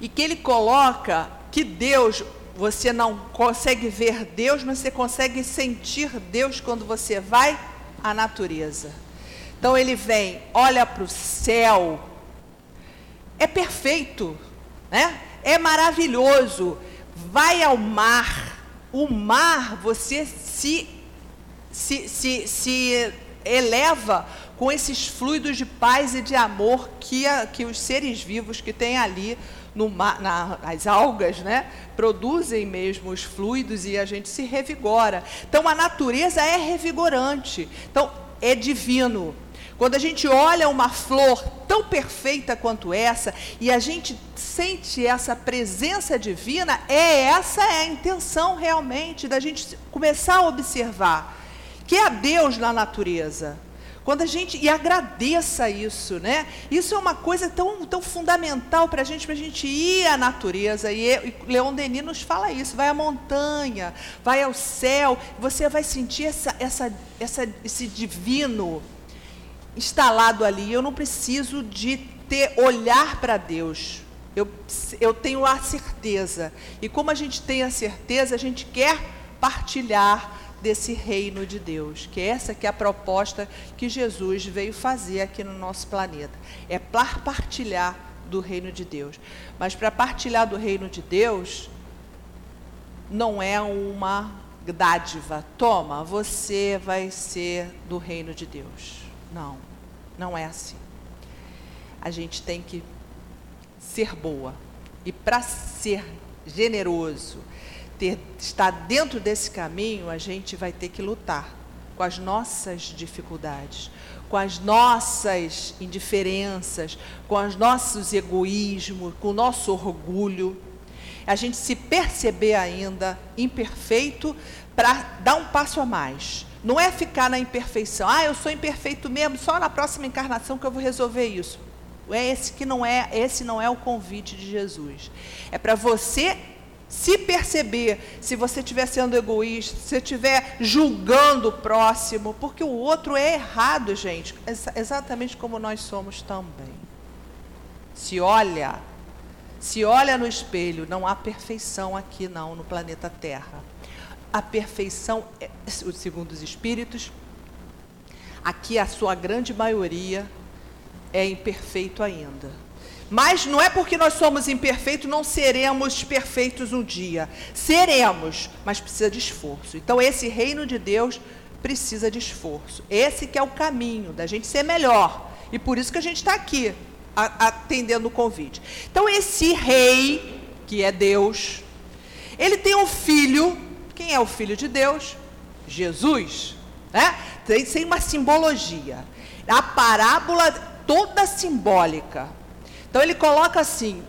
e que ele coloca que Deus, você não consegue ver Deus, mas você consegue sentir Deus quando você vai à natureza. Então ele vem, olha para o céu, é perfeito, né? é maravilhoso. Vai ao mar, o mar você se, se, se, se eleva com esses fluidos de paz e de amor que, a, que os seres vivos que tem ali no na, as algas, né, produzem mesmo os fluidos e a gente se revigora. Então a natureza é revigorante. Então é divino. Quando a gente olha uma flor tão perfeita quanto essa e a gente sente essa presença divina, é essa é a intenção realmente da gente começar a observar que é Deus na natureza. Quando a gente e agradeça isso, né? Isso é uma coisa tão, tão fundamental para a gente, para a gente ir à natureza. E, e Leon Denis nos fala isso: vai à montanha, vai ao céu, você vai sentir essa, essa, essa, esse divino instalado ali. Eu não preciso de ter olhar para Deus. Eu, eu tenho a certeza. E como a gente tem a certeza, a gente quer partilhar desse reino de Deus, que essa que é a proposta que Jesus veio fazer aqui no nosso planeta. É partilhar do reino de Deus. Mas para partilhar do reino de Deus não é uma dádiva. Toma, você vai ser do reino de Deus. Não, não é assim. A gente tem que ser boa. E para ser generoso, ter, estar dentro desse caminho, a gente vai ter que lutar com as nossas dificuldades, com as nossas indiferenças, com os nossos egoísmos, com o nosso orgulho. A gente se perceber ainda imperfeito para dar um passo a mais não é ficar na imperfeição. Ah, eu sou imperfeito mesmo, só na próxima encarnação que eu vou resolver isso. É esse que não é, esse não é o convite de Jesus. É para você se perceber, se você estiver sendo egoísta, se estiver julgando o próximo, porque o outro é errado, gente, exatamente como nós somos também. Se olha, se olha no espelho, não há perfeição aqui não no planeta Terra a perfeição, é, segundo os espíritos, aqui a sua grande maioria é imperfeito ainda. Mas não é porque nós somos imperfeitos, não seremos perfeitos um dia. Seremos, mas precisa de esforço. Então esse reino de Deus precisa de esforço. Esse que é o caminho da gente ser melhor. E por isso que a gente está aqui, atendendo o convite. Então esse rei, que é Deus, ele tem um filho quem é o Filho de Deus? Jesus. Né? Tem, tem uma simbologia. A parábola toda simbólica. Então ele coloca assim: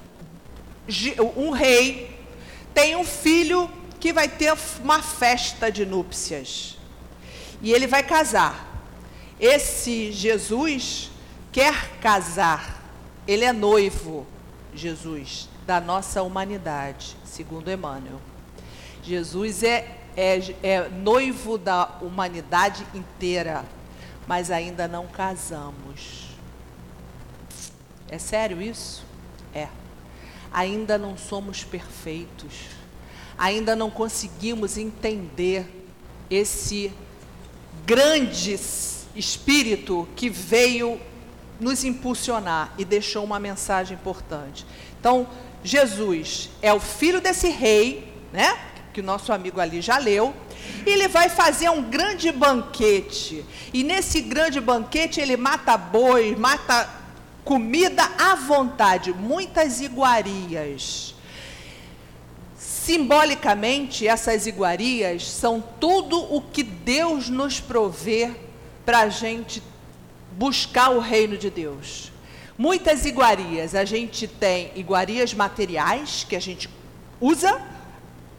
um rei tem um filho que vai ter uma festa de núpcias. E ele vai casar. Esse Jesus quer casar. Ele é noivo, Jesus, da nossa humanidade, segundo Emmanuel. Jesus é, é, é noivo da humanidade inteira, mas ainda não casamos. É sério isso? É. Ainda não somos perfeitos. Ainda não conseguimos entender esse grande espírito que veio nos impulsionar e deixou uma mensagem importante. Então, Jesus é o filho desse rei, né? que o nosso amigo ali já leu. Ele vai fazer um grande banquete. E nesse grande banquete ele mata boi, mata comida à vontade, muitas iguarias. Simbolicamente, essas iguarias são tudo o que Deus nos provê para a gente buscar o reino de Deus. Muitas iguarias, a gente tem iguarias materiais que a gente usa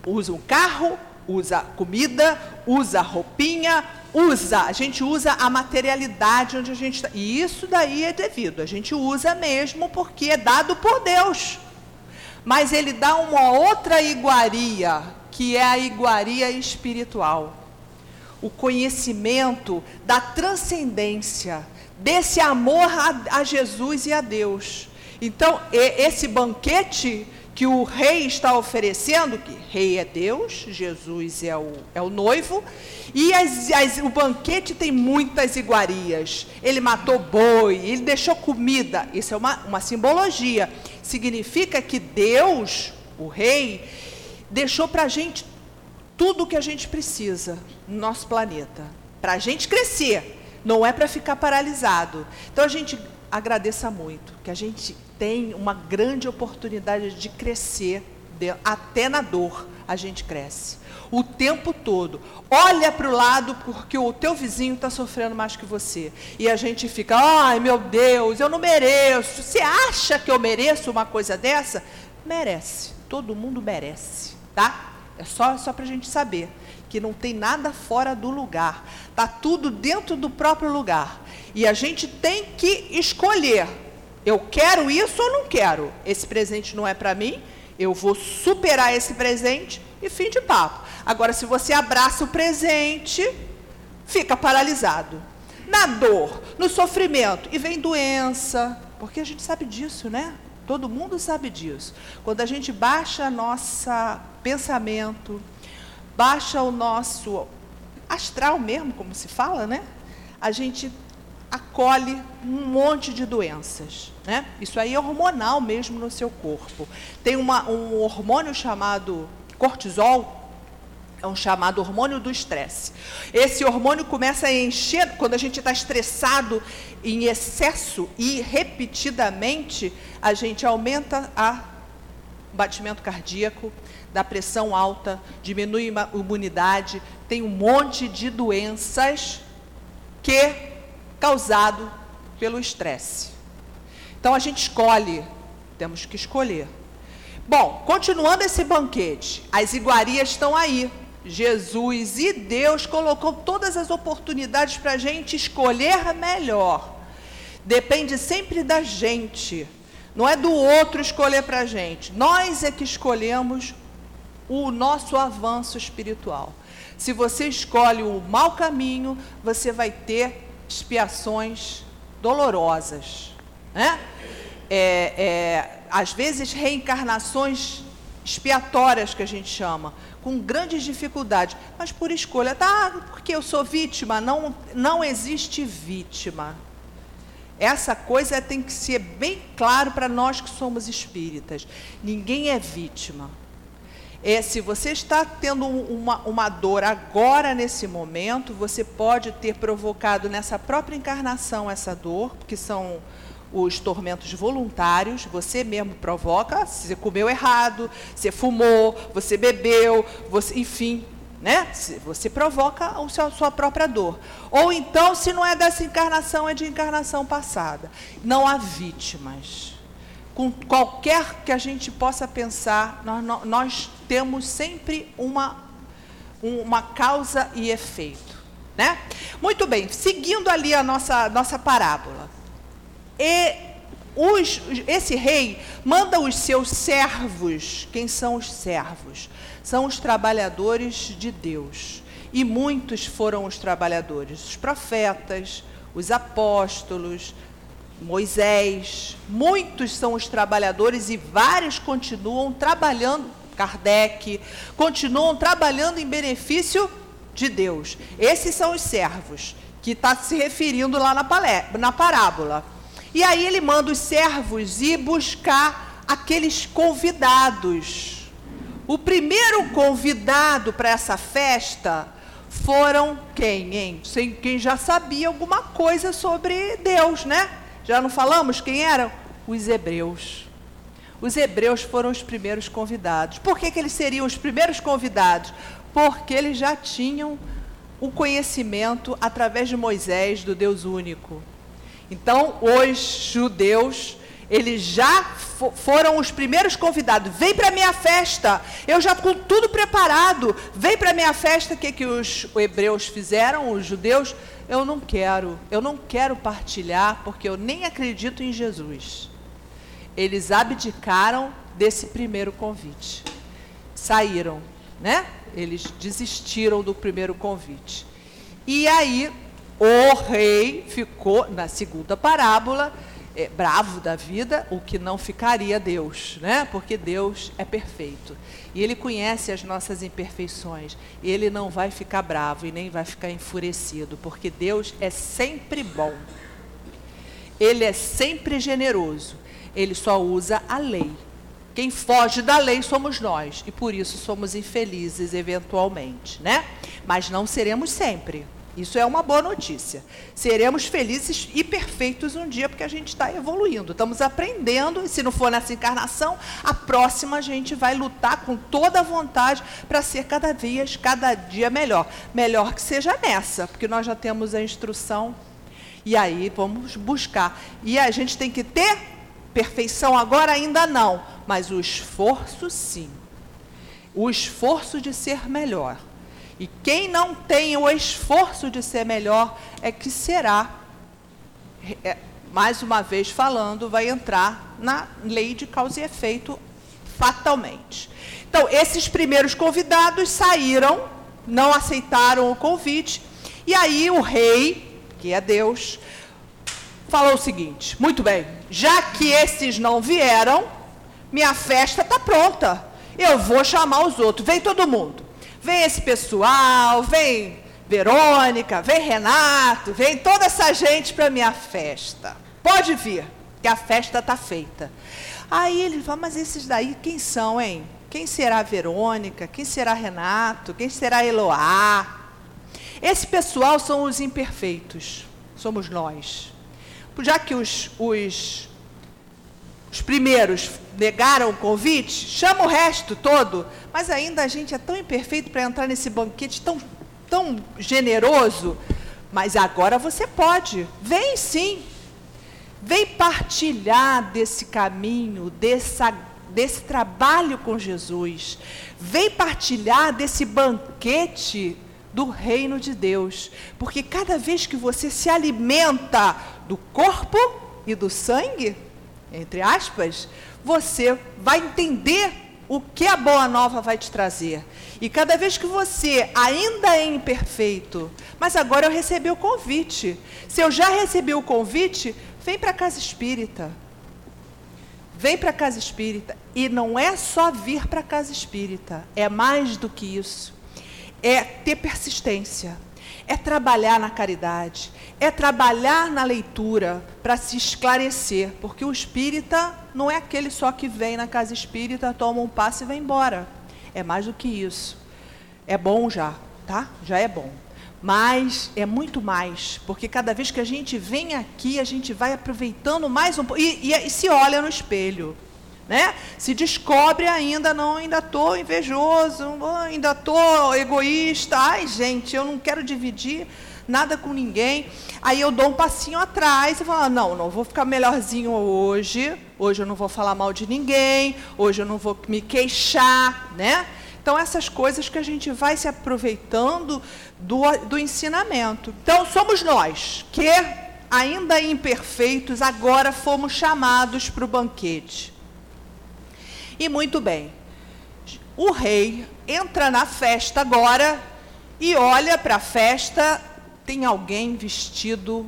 usa um carro, usa comida, usa roupinha, usa, a gente usa a materialidade onde a gente está. E isso daí é devido, a gente usa mesmo porque é dado por Deus. Mas ele dá uma outra iguaria, que é a iguaria espiritual. O conhecimento da transcendência, desse amor a, a Jesus e a Deus. Então, esse banquete que o rei está oferecendo, que rei é Deus, Jesus é o, é o noivo, e as, as, o banquete tem muitas iguarias. Ele matou boi, ele deixou comida. Isso é uma, uma simbologia. Significa que Deus, o rei, deixou para a gente tudo o que a gente precisa no nosso planeta. Para a gente crescer, não é para ficar paralisado. Então a gente agradeça muito, que a gente tem uma grande oportunidade de crescer, de, até na dor a gente cresce. O tempo todo. Olha para o lado porque o teu vizinho está sofrendo mais que você. E a gente fica, ai meu Deus, eu não mereço. Você acha que eu mereço uma coisa dessa? Merece. Todo mundo merece, tá? É só, só para a gente saber que não tem nada fora do lugar. Tá tudo dentro do próprio lugar. E a gente tem que escolher. Eu quero isso ou não quero? Esse presente não é para mim. Eu vou superar esse presente e fim de papo. Agora, se você abraça o presente, fica paralisado. Na dor, no sofrimento, e vem doença, porque a gente sabe disso, né? Todo mundo sabe disso. Quando a gente baixa nosso pensamento, baixa o nosso astral mesmo, como se fala, né? A gente acolhe um monte de doenças. Né? Isso aí é hormonal mesmo no seu corpo. Tem uma, um hormônio chamado cortisol, é um chamado hormônio do estresse. Esse hormônio começa a encher, quando a gente está estressado em excesso e repetidamente, a gente aumenta a batimento cardíaco, da pressão alta, diminui a imunidade, tem um monte de doenças que causado pelo estresse. Então a gente escolhe, temos que escolher. Bom, continuando esse banquete, as iguarias estão aí. Jesus e Deus colocou todas as oportunidades para a gente escolher melhor. Depende sempre da gente. Não é do outro escolher para a gente. Nós é que escolhemos o nosso avanço espiritual. Se você escolhe o mau caminho, você vai ter expiações dolorosas. Né? É, é, às vezes, reencarnações expiatórias, que a gente chama, com grandes dificuldades, mas por escolha. Tá, porque eu sou vítima. Não, não existe vítima. Essa coisa tem que ser bem claro para nós que somos espíritas. Ninguém é vítima é, se você está tendo uma, uma dor agora, nesse momento, você pode ter provocado nessa própria encarnação essa dor, que são os tormentos voluntários, você mesmo provoca, você comeu errado, você fumou, você bebeu, você, enfim, né? Você provoca a sua própria dor. Ou então, se não é dessa encarnação, é de encarnação passada. Não há vítimas com qualquer que a gente possa pensar, nós, nós temos sempre uma, uma causa e efeito. Né? Muito bem, seguindo ali a nossa, nossa parábola. E os, esse rei manda os seus servos. Quem são os servos? São os trabalhadores de Deus. E muitos foram os trabalhadores, os profetas, os apóstolos, Moisés, muitos são os trabalhadores e vários continuam trabalhando, Kardec, continuam trabalhando em benefício de Deus. Esses são os servos, que está se referindo lá na, na parábola. E aí ele manda os servos ir buscar aqueles convidados. O primeiro convidado para essa festa foram quem, hein? Quem já sabia alguma coisa sobre Deus, né? Já não falamos quem eram? Os hebreus. Os hebreus foram os primeiros convidados. Por que, que eles seriam os primeiros convidados? Porque eles já tinham o conhecimento através de Moisés do Deus único. Então, os judeus, eles já foram os primeiros convidados. Vem para a minha festa. Eu já com tudo preparado. Vem para a minha festa. O que, que os hebreus fizeram, os judeus? eu não quero, eu não quero partilhar porque eu nem acredito em Jesus. Eles abdicaram desse primeiro convite. Saíram, né? Eles desistiram do primeiro convite. E aí o rei ficou na segunda parábola é, bravo da vida, o que não ficaria Deus, né? Porque Deus é perfeito. E ele conhece as nossas imperfeições. E ele não vai ficar bravo e nem vai ficar enfurecido, porque Deus é sempre bom. Ele é sempre generoso. Ele só usa a lei. Quem foge da lei somos nós, e por isso somos infelizes eventualmente, né? Mas não seremos sempre. Isso é uma boa notícia. Seremos felizes e perfeitos um dia, porque a gente está evoluindo, estamos aprendendo, e se não for nessa encarnação, a próxima a gente vai lutar com toda a vontade para ser cada vez, cada dia melhor. Melhor que seja nessa, porque nós já temos a instrução, e aí vamos buscar. E a gente tem que ter perfeição agora, ainda não, mas o esforço sim. O esforço de ser melhor. E quem não tem o esforço de ser melhor é que será, é, mais uma vez falando, vai entrar na lei de causa e efeito fatalmente. Então, esses primeiros convidados saíram, não aceitaram o convite, e aí o rei, que é Deus, falou o seguinte: muito bem, já que esses não vieram, minha festa está pronta. Eu vou chamar os outros. Vem todo mundo. Vem esse pessoal, vem Verônica, vem Renato, vem toda essa gente para minha festa. Pode vir, que a festa está feita. Aí ele fala, mas esses daí quem são, hein? Quem será Verônica? Quem será Renato? Quem será Eloá? Esse pessoal são os imperfeitos, somos nós. Já que os, os, os primeiros negaram o convite, chama o resto todo mas ainda a gente é tão imperfeito para entrar nesse banquete tão, tão generoso. Mas agora você pode. Vem sim. Vem partilhar desse caminho, dessa, desse trabalho com Jesus. Vem partilhar desse banquete do reino de Deus. Porque cada vez que você se alimenta do corpo e do sangue, entre aspas, você vai entender o que a boa nova vai te trazer. E cada vez que você ainda é imperfeito, mas agora eu recebi o convite. Se eu já recebi o convite, vem para a casa espírita. Vem para a casa espírita. E não é só vir para a casa espírita, é mais do que isso. É ter persistência é trabalhar na caridade, é trabalhar na leitura para se esclarecer, porque o espírita não é aquele só que vem na casa espírita, toma um passe e vai embora. É mais do que isso. É bom já, tá? Já é bom. Mas é muito mais, porque cada vez que a gente vem aqui, a gente vai aproveitando mais um pouco. E, e, e se olha no espelho né? Se descobre ainda, não, ainda estou invejoso, ainda estou egoísta. Ai, gente, eu não quero dividir nada com ninguém. Aí eu dou um passinho atrás e falo: não, não vou ficar melhorzinho hoje. Hoje eu não vou falar mal de ninguém. Hoje eu não vou me queixar, né? Então, essas coisas que a gente vai se aproveitando do, do ensinamento. Então, somos nós que, ainda imperfeitos, agora fomos chamados para o banquete. E muito bem. O rei entra na festa agora e olha para a festa, tem alguém vestido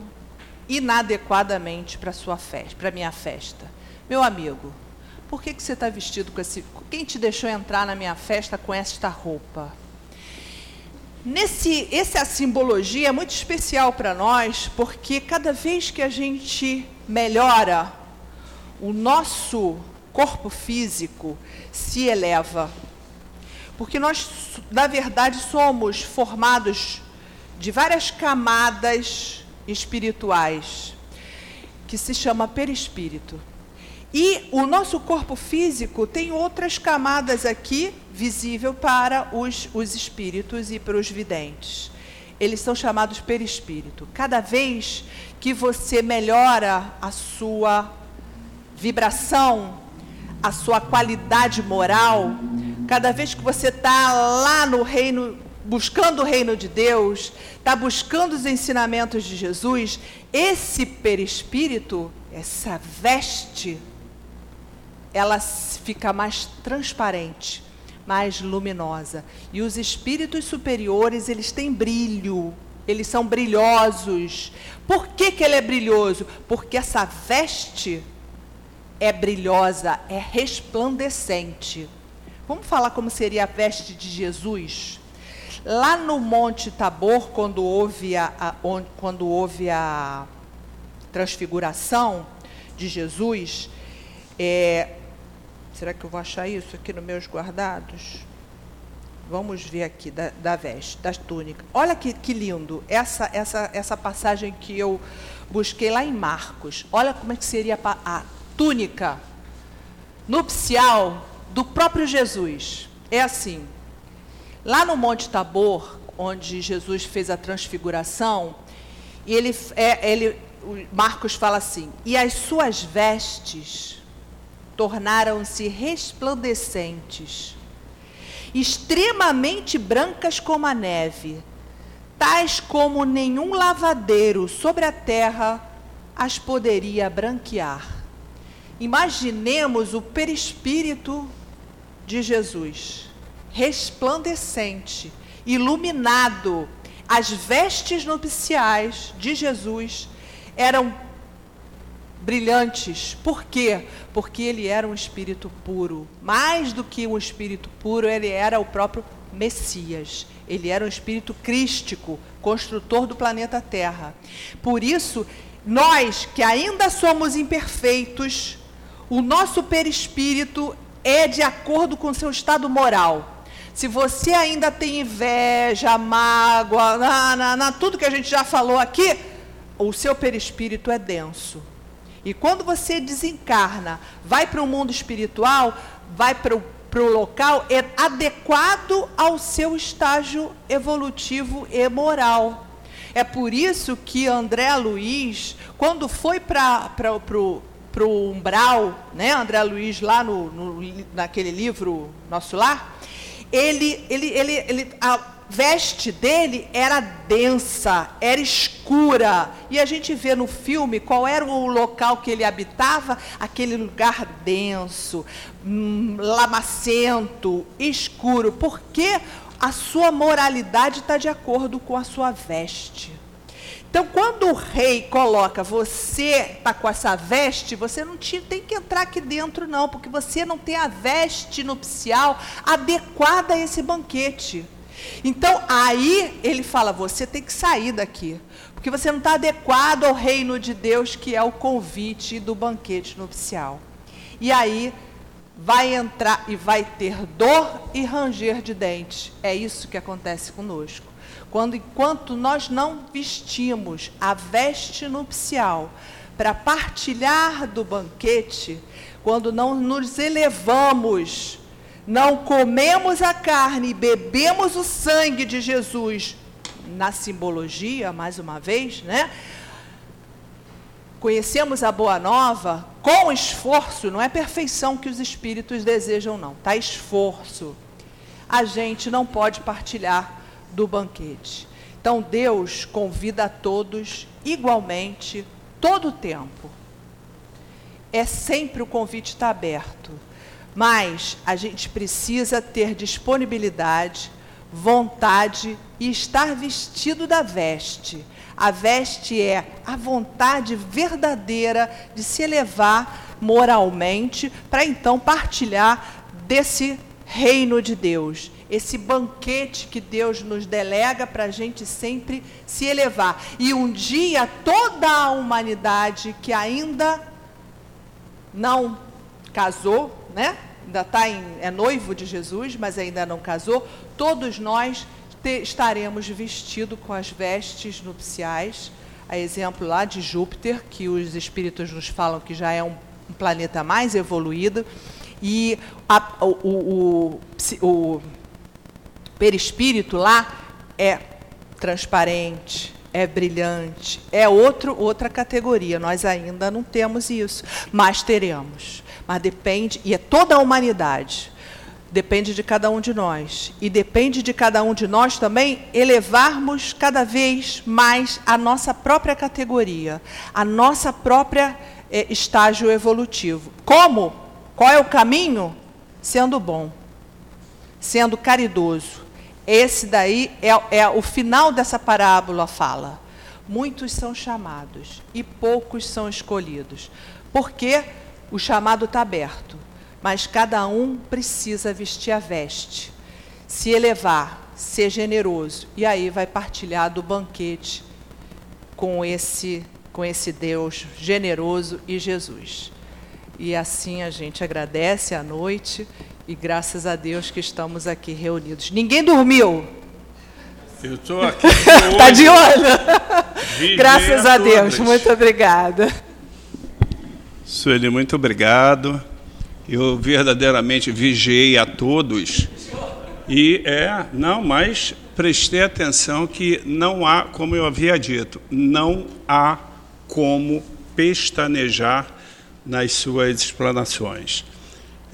inadequadamente para sua festa, para minha festa. Meu amigo, por que, que você está vestido com esse. Quem te deixou entrar na minha festa com esta roupa? Nesse, essa simbologia é muito especial para nós, porque cada vez que a gente melhora o nosso corpo físico se eleva. Porque nós, na verdade, somos formados de várias camadas espirituais, que se chama perispírito. E o nosso corpo físico tem outras camadas aqui, visível para os, os espíritos e para os videntes. Eles são chamados perispírito. Cada vez que você melhora a sua vibração, a sua qualidade moral, cada vez que você está lá no reino, buscando o reino de Deus, está buscando os ensinamentos de Jesus, esse perispírito, essa veste, ela fica mais transparente, mais luminosa. E os espíritos superiores, eles têm brilho, eles são brilhosos. Por que, que ele é brilhoso? Porque essa veste é brilhosa, é resplandecente. Vamos falar como seria a veste de Jesus? Lá no Monte Tabor, quando houve a, a quando houve a transfiguração de Jesus, é, será que eu vou achar isso aqui nos meus guardados? Vamos ver aqui da, da veste, das túnicas. Olha que, que lindo essa, essa, essa passagem que eu busquei lá em Marcos. Olha como é que seria a, a túnica nupcial do próprio Jesus. É assim. Lá no Monte Tabor, onde Jesus fez a transfiguração, e ele, é, ele, Marcos fala assim: e as suas vestes tornaram-se resplandecentes, extremamente brancas como a neve, tais como nenhum lavadeiro sobre a terra as poderia branquear. Imaginemos o perispírito de Jesus, resplandecente, iluminado. As vestes nupciais de Jesus eram brilhantes. Por quê? Porque ele era um espírito puro. Mais do que um espírito puro, ele era o próprio Messias. Ele era um espírito crístico, construtor do planeta Terra. Por isso, nós que ainda somos imperfeitos, o nosso perispírito é de acordo com o seu estado moral. Se você ainda tem inveja, mágoa, na, na, na, tudo que a gente já falou aqui, o seu perispírito é denso. E quando você desencarna, vai para o mundo espiritual, vai para o local é adequado ao seu estágio evolutivo e moral. É por isso que André Luiz, quando foi para para o umbral, né, André Luiz, lá no, no, naquele livro Nosso Lar, ele, ele, ele, ele, a veste dele era densa, era escura. E a gente vê no filme qual era o local que ele habitava, aquele lugar denso, hum, lamacento, escuro, porque a sua moralidade está de acordo com a sua veste. Então, quando o rei coloca você está com essa veste, você não te, tem que entrar aqui dentro, não, porque você não tem a veste nupcial adequada a esse banquete. Então, aí ele fala: você tem que sair daqui, porque você não está adequado ao reino de Deus, que é o convite do banquete nupcial. E aí vai entrar e vai ter dor e ranger de dentes. É isso que acontece conosco. Quando enquanto nós não vestimos a veste nupcial para partilhar do banquete, quando não nos elevamos, não comemos a carne e bebemos o sangue de Jesus, na simbologia, mais uma vez, né? Conhecemos a boa nova com esforço, não é perfeição que os espíritos desejam, não, tá? Esforço. A gente não pode partilhar do banquete. Então Deus convida a todos igualmente, todo o tempo. É sempre o convite está aberto. Mas a gente precisa ter disponibilidade, vontade e estar vestido da veste. A veste é a vontade verdadeira de se elevar moralmente para então partilhar desse reino de Deus esse banquete que Deus nos delega para a gente sempre se elevar. E um dia toda a humanidade que ainda não casou, né? Ainda está em, é noivo de Jesus, mas ainda não casou. Todos nós te, estaremos vestidos com as vestes nupciais. A exemplo lá de Júpiter, que os espíritos nos falam que já é um, um planeta mais evoluído. E a, o, o, o, o perispírito lá é transparente, é brilhante, é outro, outra categoria. Nós ainda não temos isso, mas teremos. Mas depende, e é toda a humanidade. Depende de cada um de nós. E depende de cada um de nós também elevarmos cada vez mais a nossa própria categoria, a nossa própria eh, estágio evolutivo. Como? Qual é o caminho? Sendo bom, sendo caridoso, esse daí é, é o final dessa parábola fala. Muitos são chamados e poucos são escolhidos. Porque o chamado está aberto, mas cada um precisa vestir a veste, se elevar, ser generoso, e aí vai partilhar do banquete com esse, com esse Deus generoso e Jesus. E assim a gente agradece a noite E graças a Deus que estamos aqui reunidos. Ninguém dormiu. Eu estou aqui. Está de olho? graças a, a Deus. Muito obrigada. Sueli, muito obrigado. Eu verdadeiramente vigiei a todos. E é, não, mas prestei atenção que não há, como eu havia dito, não há como pestanejar nas suas explanações.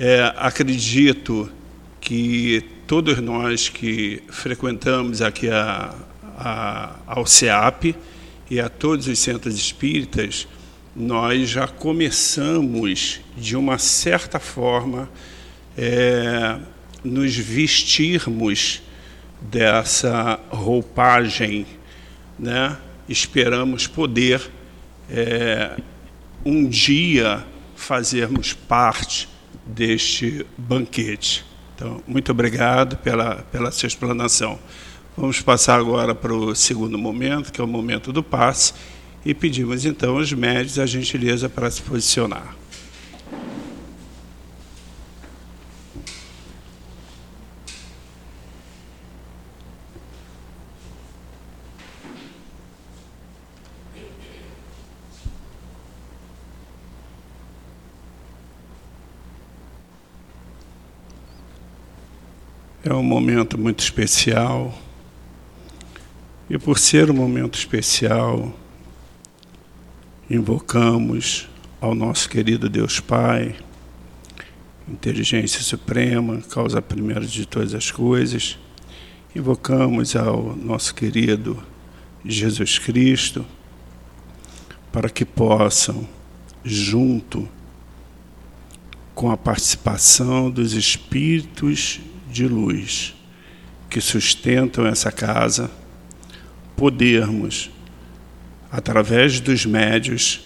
É, acredito que todos nós que frequentamos aqui a, a, ao CEAP e a todos os centros espíritas, nós já começamos, de uma certa forma, é, nos vestirmos dessa roupagem, né? esperamos poder é, um dia fazermos parte deste banquete. Então, muito obrigado pela, pela sua explanação. Vamos passar agora para o segundo momento, que é o momento do passe, e pedimos então aos médios a gentileza para se posicionar. É um momento muito especial. E por ser um momento especial, invocamos ao nosso querido Deus Pai, inteligência suprema, causa primeira de todas as coisas. Invocamos ao nosso querido Jesus Cristo para que possam, junto com a participação dos espíritos de luz que sustentam essa casa, podermos, através dos médios,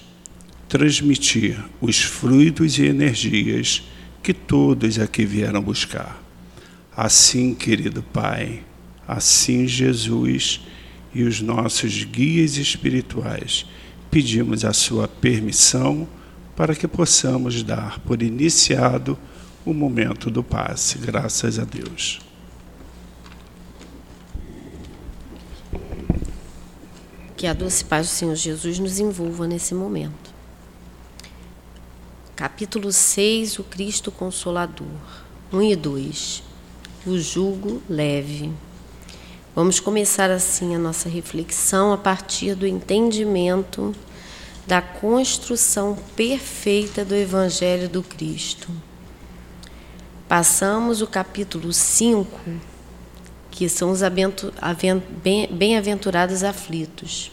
transmitir os fluidos e energias que todos aqui vieram buscar. Assim, querido Pai, assim, Jesus e os nossos guias espirituais, pedimos a Sua permissão para que possamos dar por iniciado o momento do passe, graças a Deus. Que a doce paz do Senhor Jesus nos envolva nesse momento. Capítulo 6, o Cristo Consolador. 1 e 2. O jugo leve. Vamos começar assim a nossa reflexão a partir do entendimento da construção perfeita do Evangelho do Cristo. Passamos o capítulo 5, que são os bem-aventurados aflitos,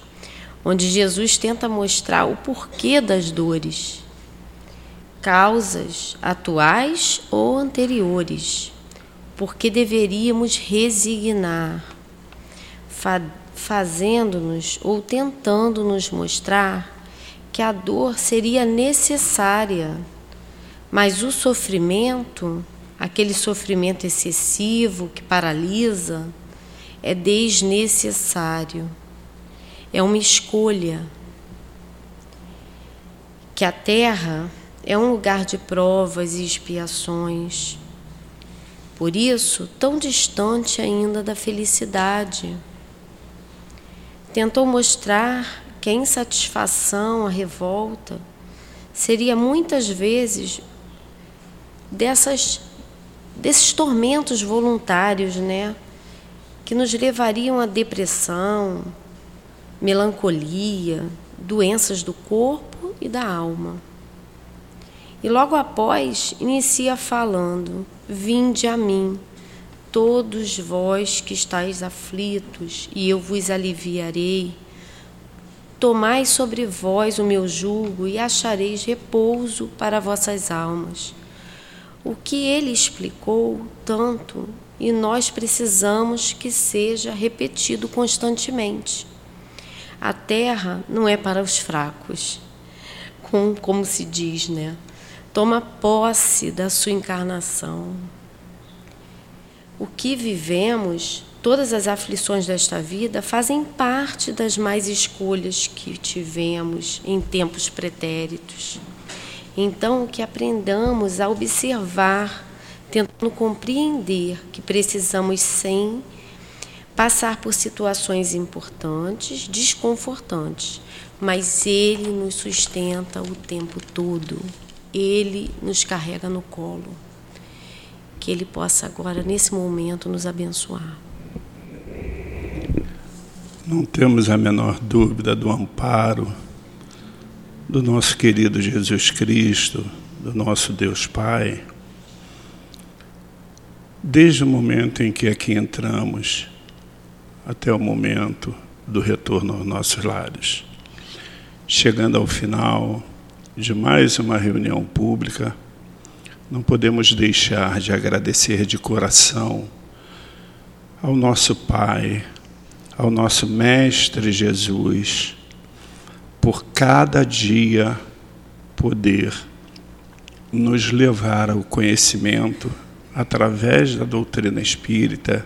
onde Jesus tenta mostrar o porquê das dores, causas atuais ou anteriores, porque deveríamos resignar, fazendo-nos ou tentando nos mostrar que a dor seria necessária, mas o sofrimento aquele sofrimento excessivo que paralisa, é desnecessário. É uma escolha. Que a terra é um lugar de provas e expiações. Por isso, tão distante ainda da felicidade. Tentou mostrar que a insatisfação, a revolta, seria muitas vezes dessas desses tormentos voluntários, né, que nos levariam à depressão, melancolia, doenças do corpo e da alma. E logo após inicia falando: Vinde a mim, todos vós que estáis aflitos, e eu vos aliviarei. Tomai sobre vós o meu jugo e achareis repouso para vossas almas o que ele explicou tanto e nós precisamos que seja repetido constantemente. A terra não é para os fracos, como, como se diz, né? Toma posse da sua encarnação. O que vivemos, todas as aflições desta vida, fazem parte das mais escolhas que tivemos em tempos pretéritos. Então, que aprendamos a observar tentando compreender que precisamos sem passar por situações importantes, desconfortantes, mas Ele nos sustenta o tempo todo, Ele nos carrega no colo. Que Ele possa agora, nesse momento, nos abençoar. Não temos a menor dúvida do amparo do nosso querido Jesus Cristo, do nosso Deus Pai. Desde o momento em que aqui entramos, até o momento do retorno aos nossos lares. Chegando ao final de mais uma reunião pública, não podemos deixar de agradecer de coração ao nosso Pai, ao nosso Mestre Jesus, por cada dia poder nos levar ao conhecimento através da doutrina espírita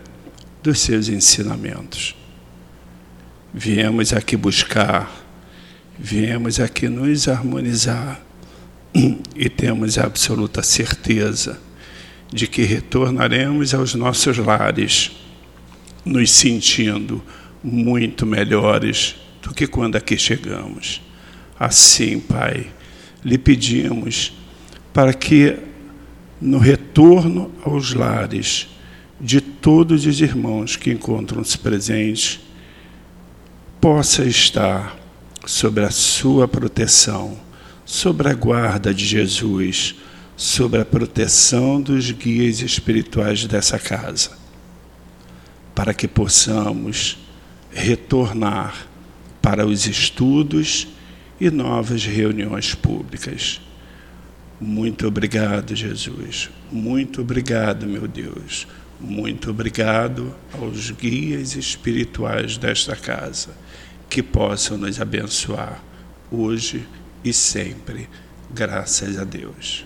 dos seus ensinamentos. Viemos aqui buscar, viemos aqui nos harmonizar e temos a absoluta certeza de que retornaremos aos nossos lares, nos sentindo muito melhores do que quando aqui chegamos. Assim, Pai, lhe pedimos para que no retorno aos lares de todos os irmãos que encontram-se presentes possa estar sobre a sua proteção, sobre a guarda de Jesus, sobre a proteção dos guias espirituais dessa casa, para que possamos retornar para os estudos e novas reuniões públicas. Muito obrigado, Jesus. Muito obrigado, meu Deus muito obrigado aos guias espirituais desta casa, que possam nos abençoar hoje e sempre. Graças a Deus.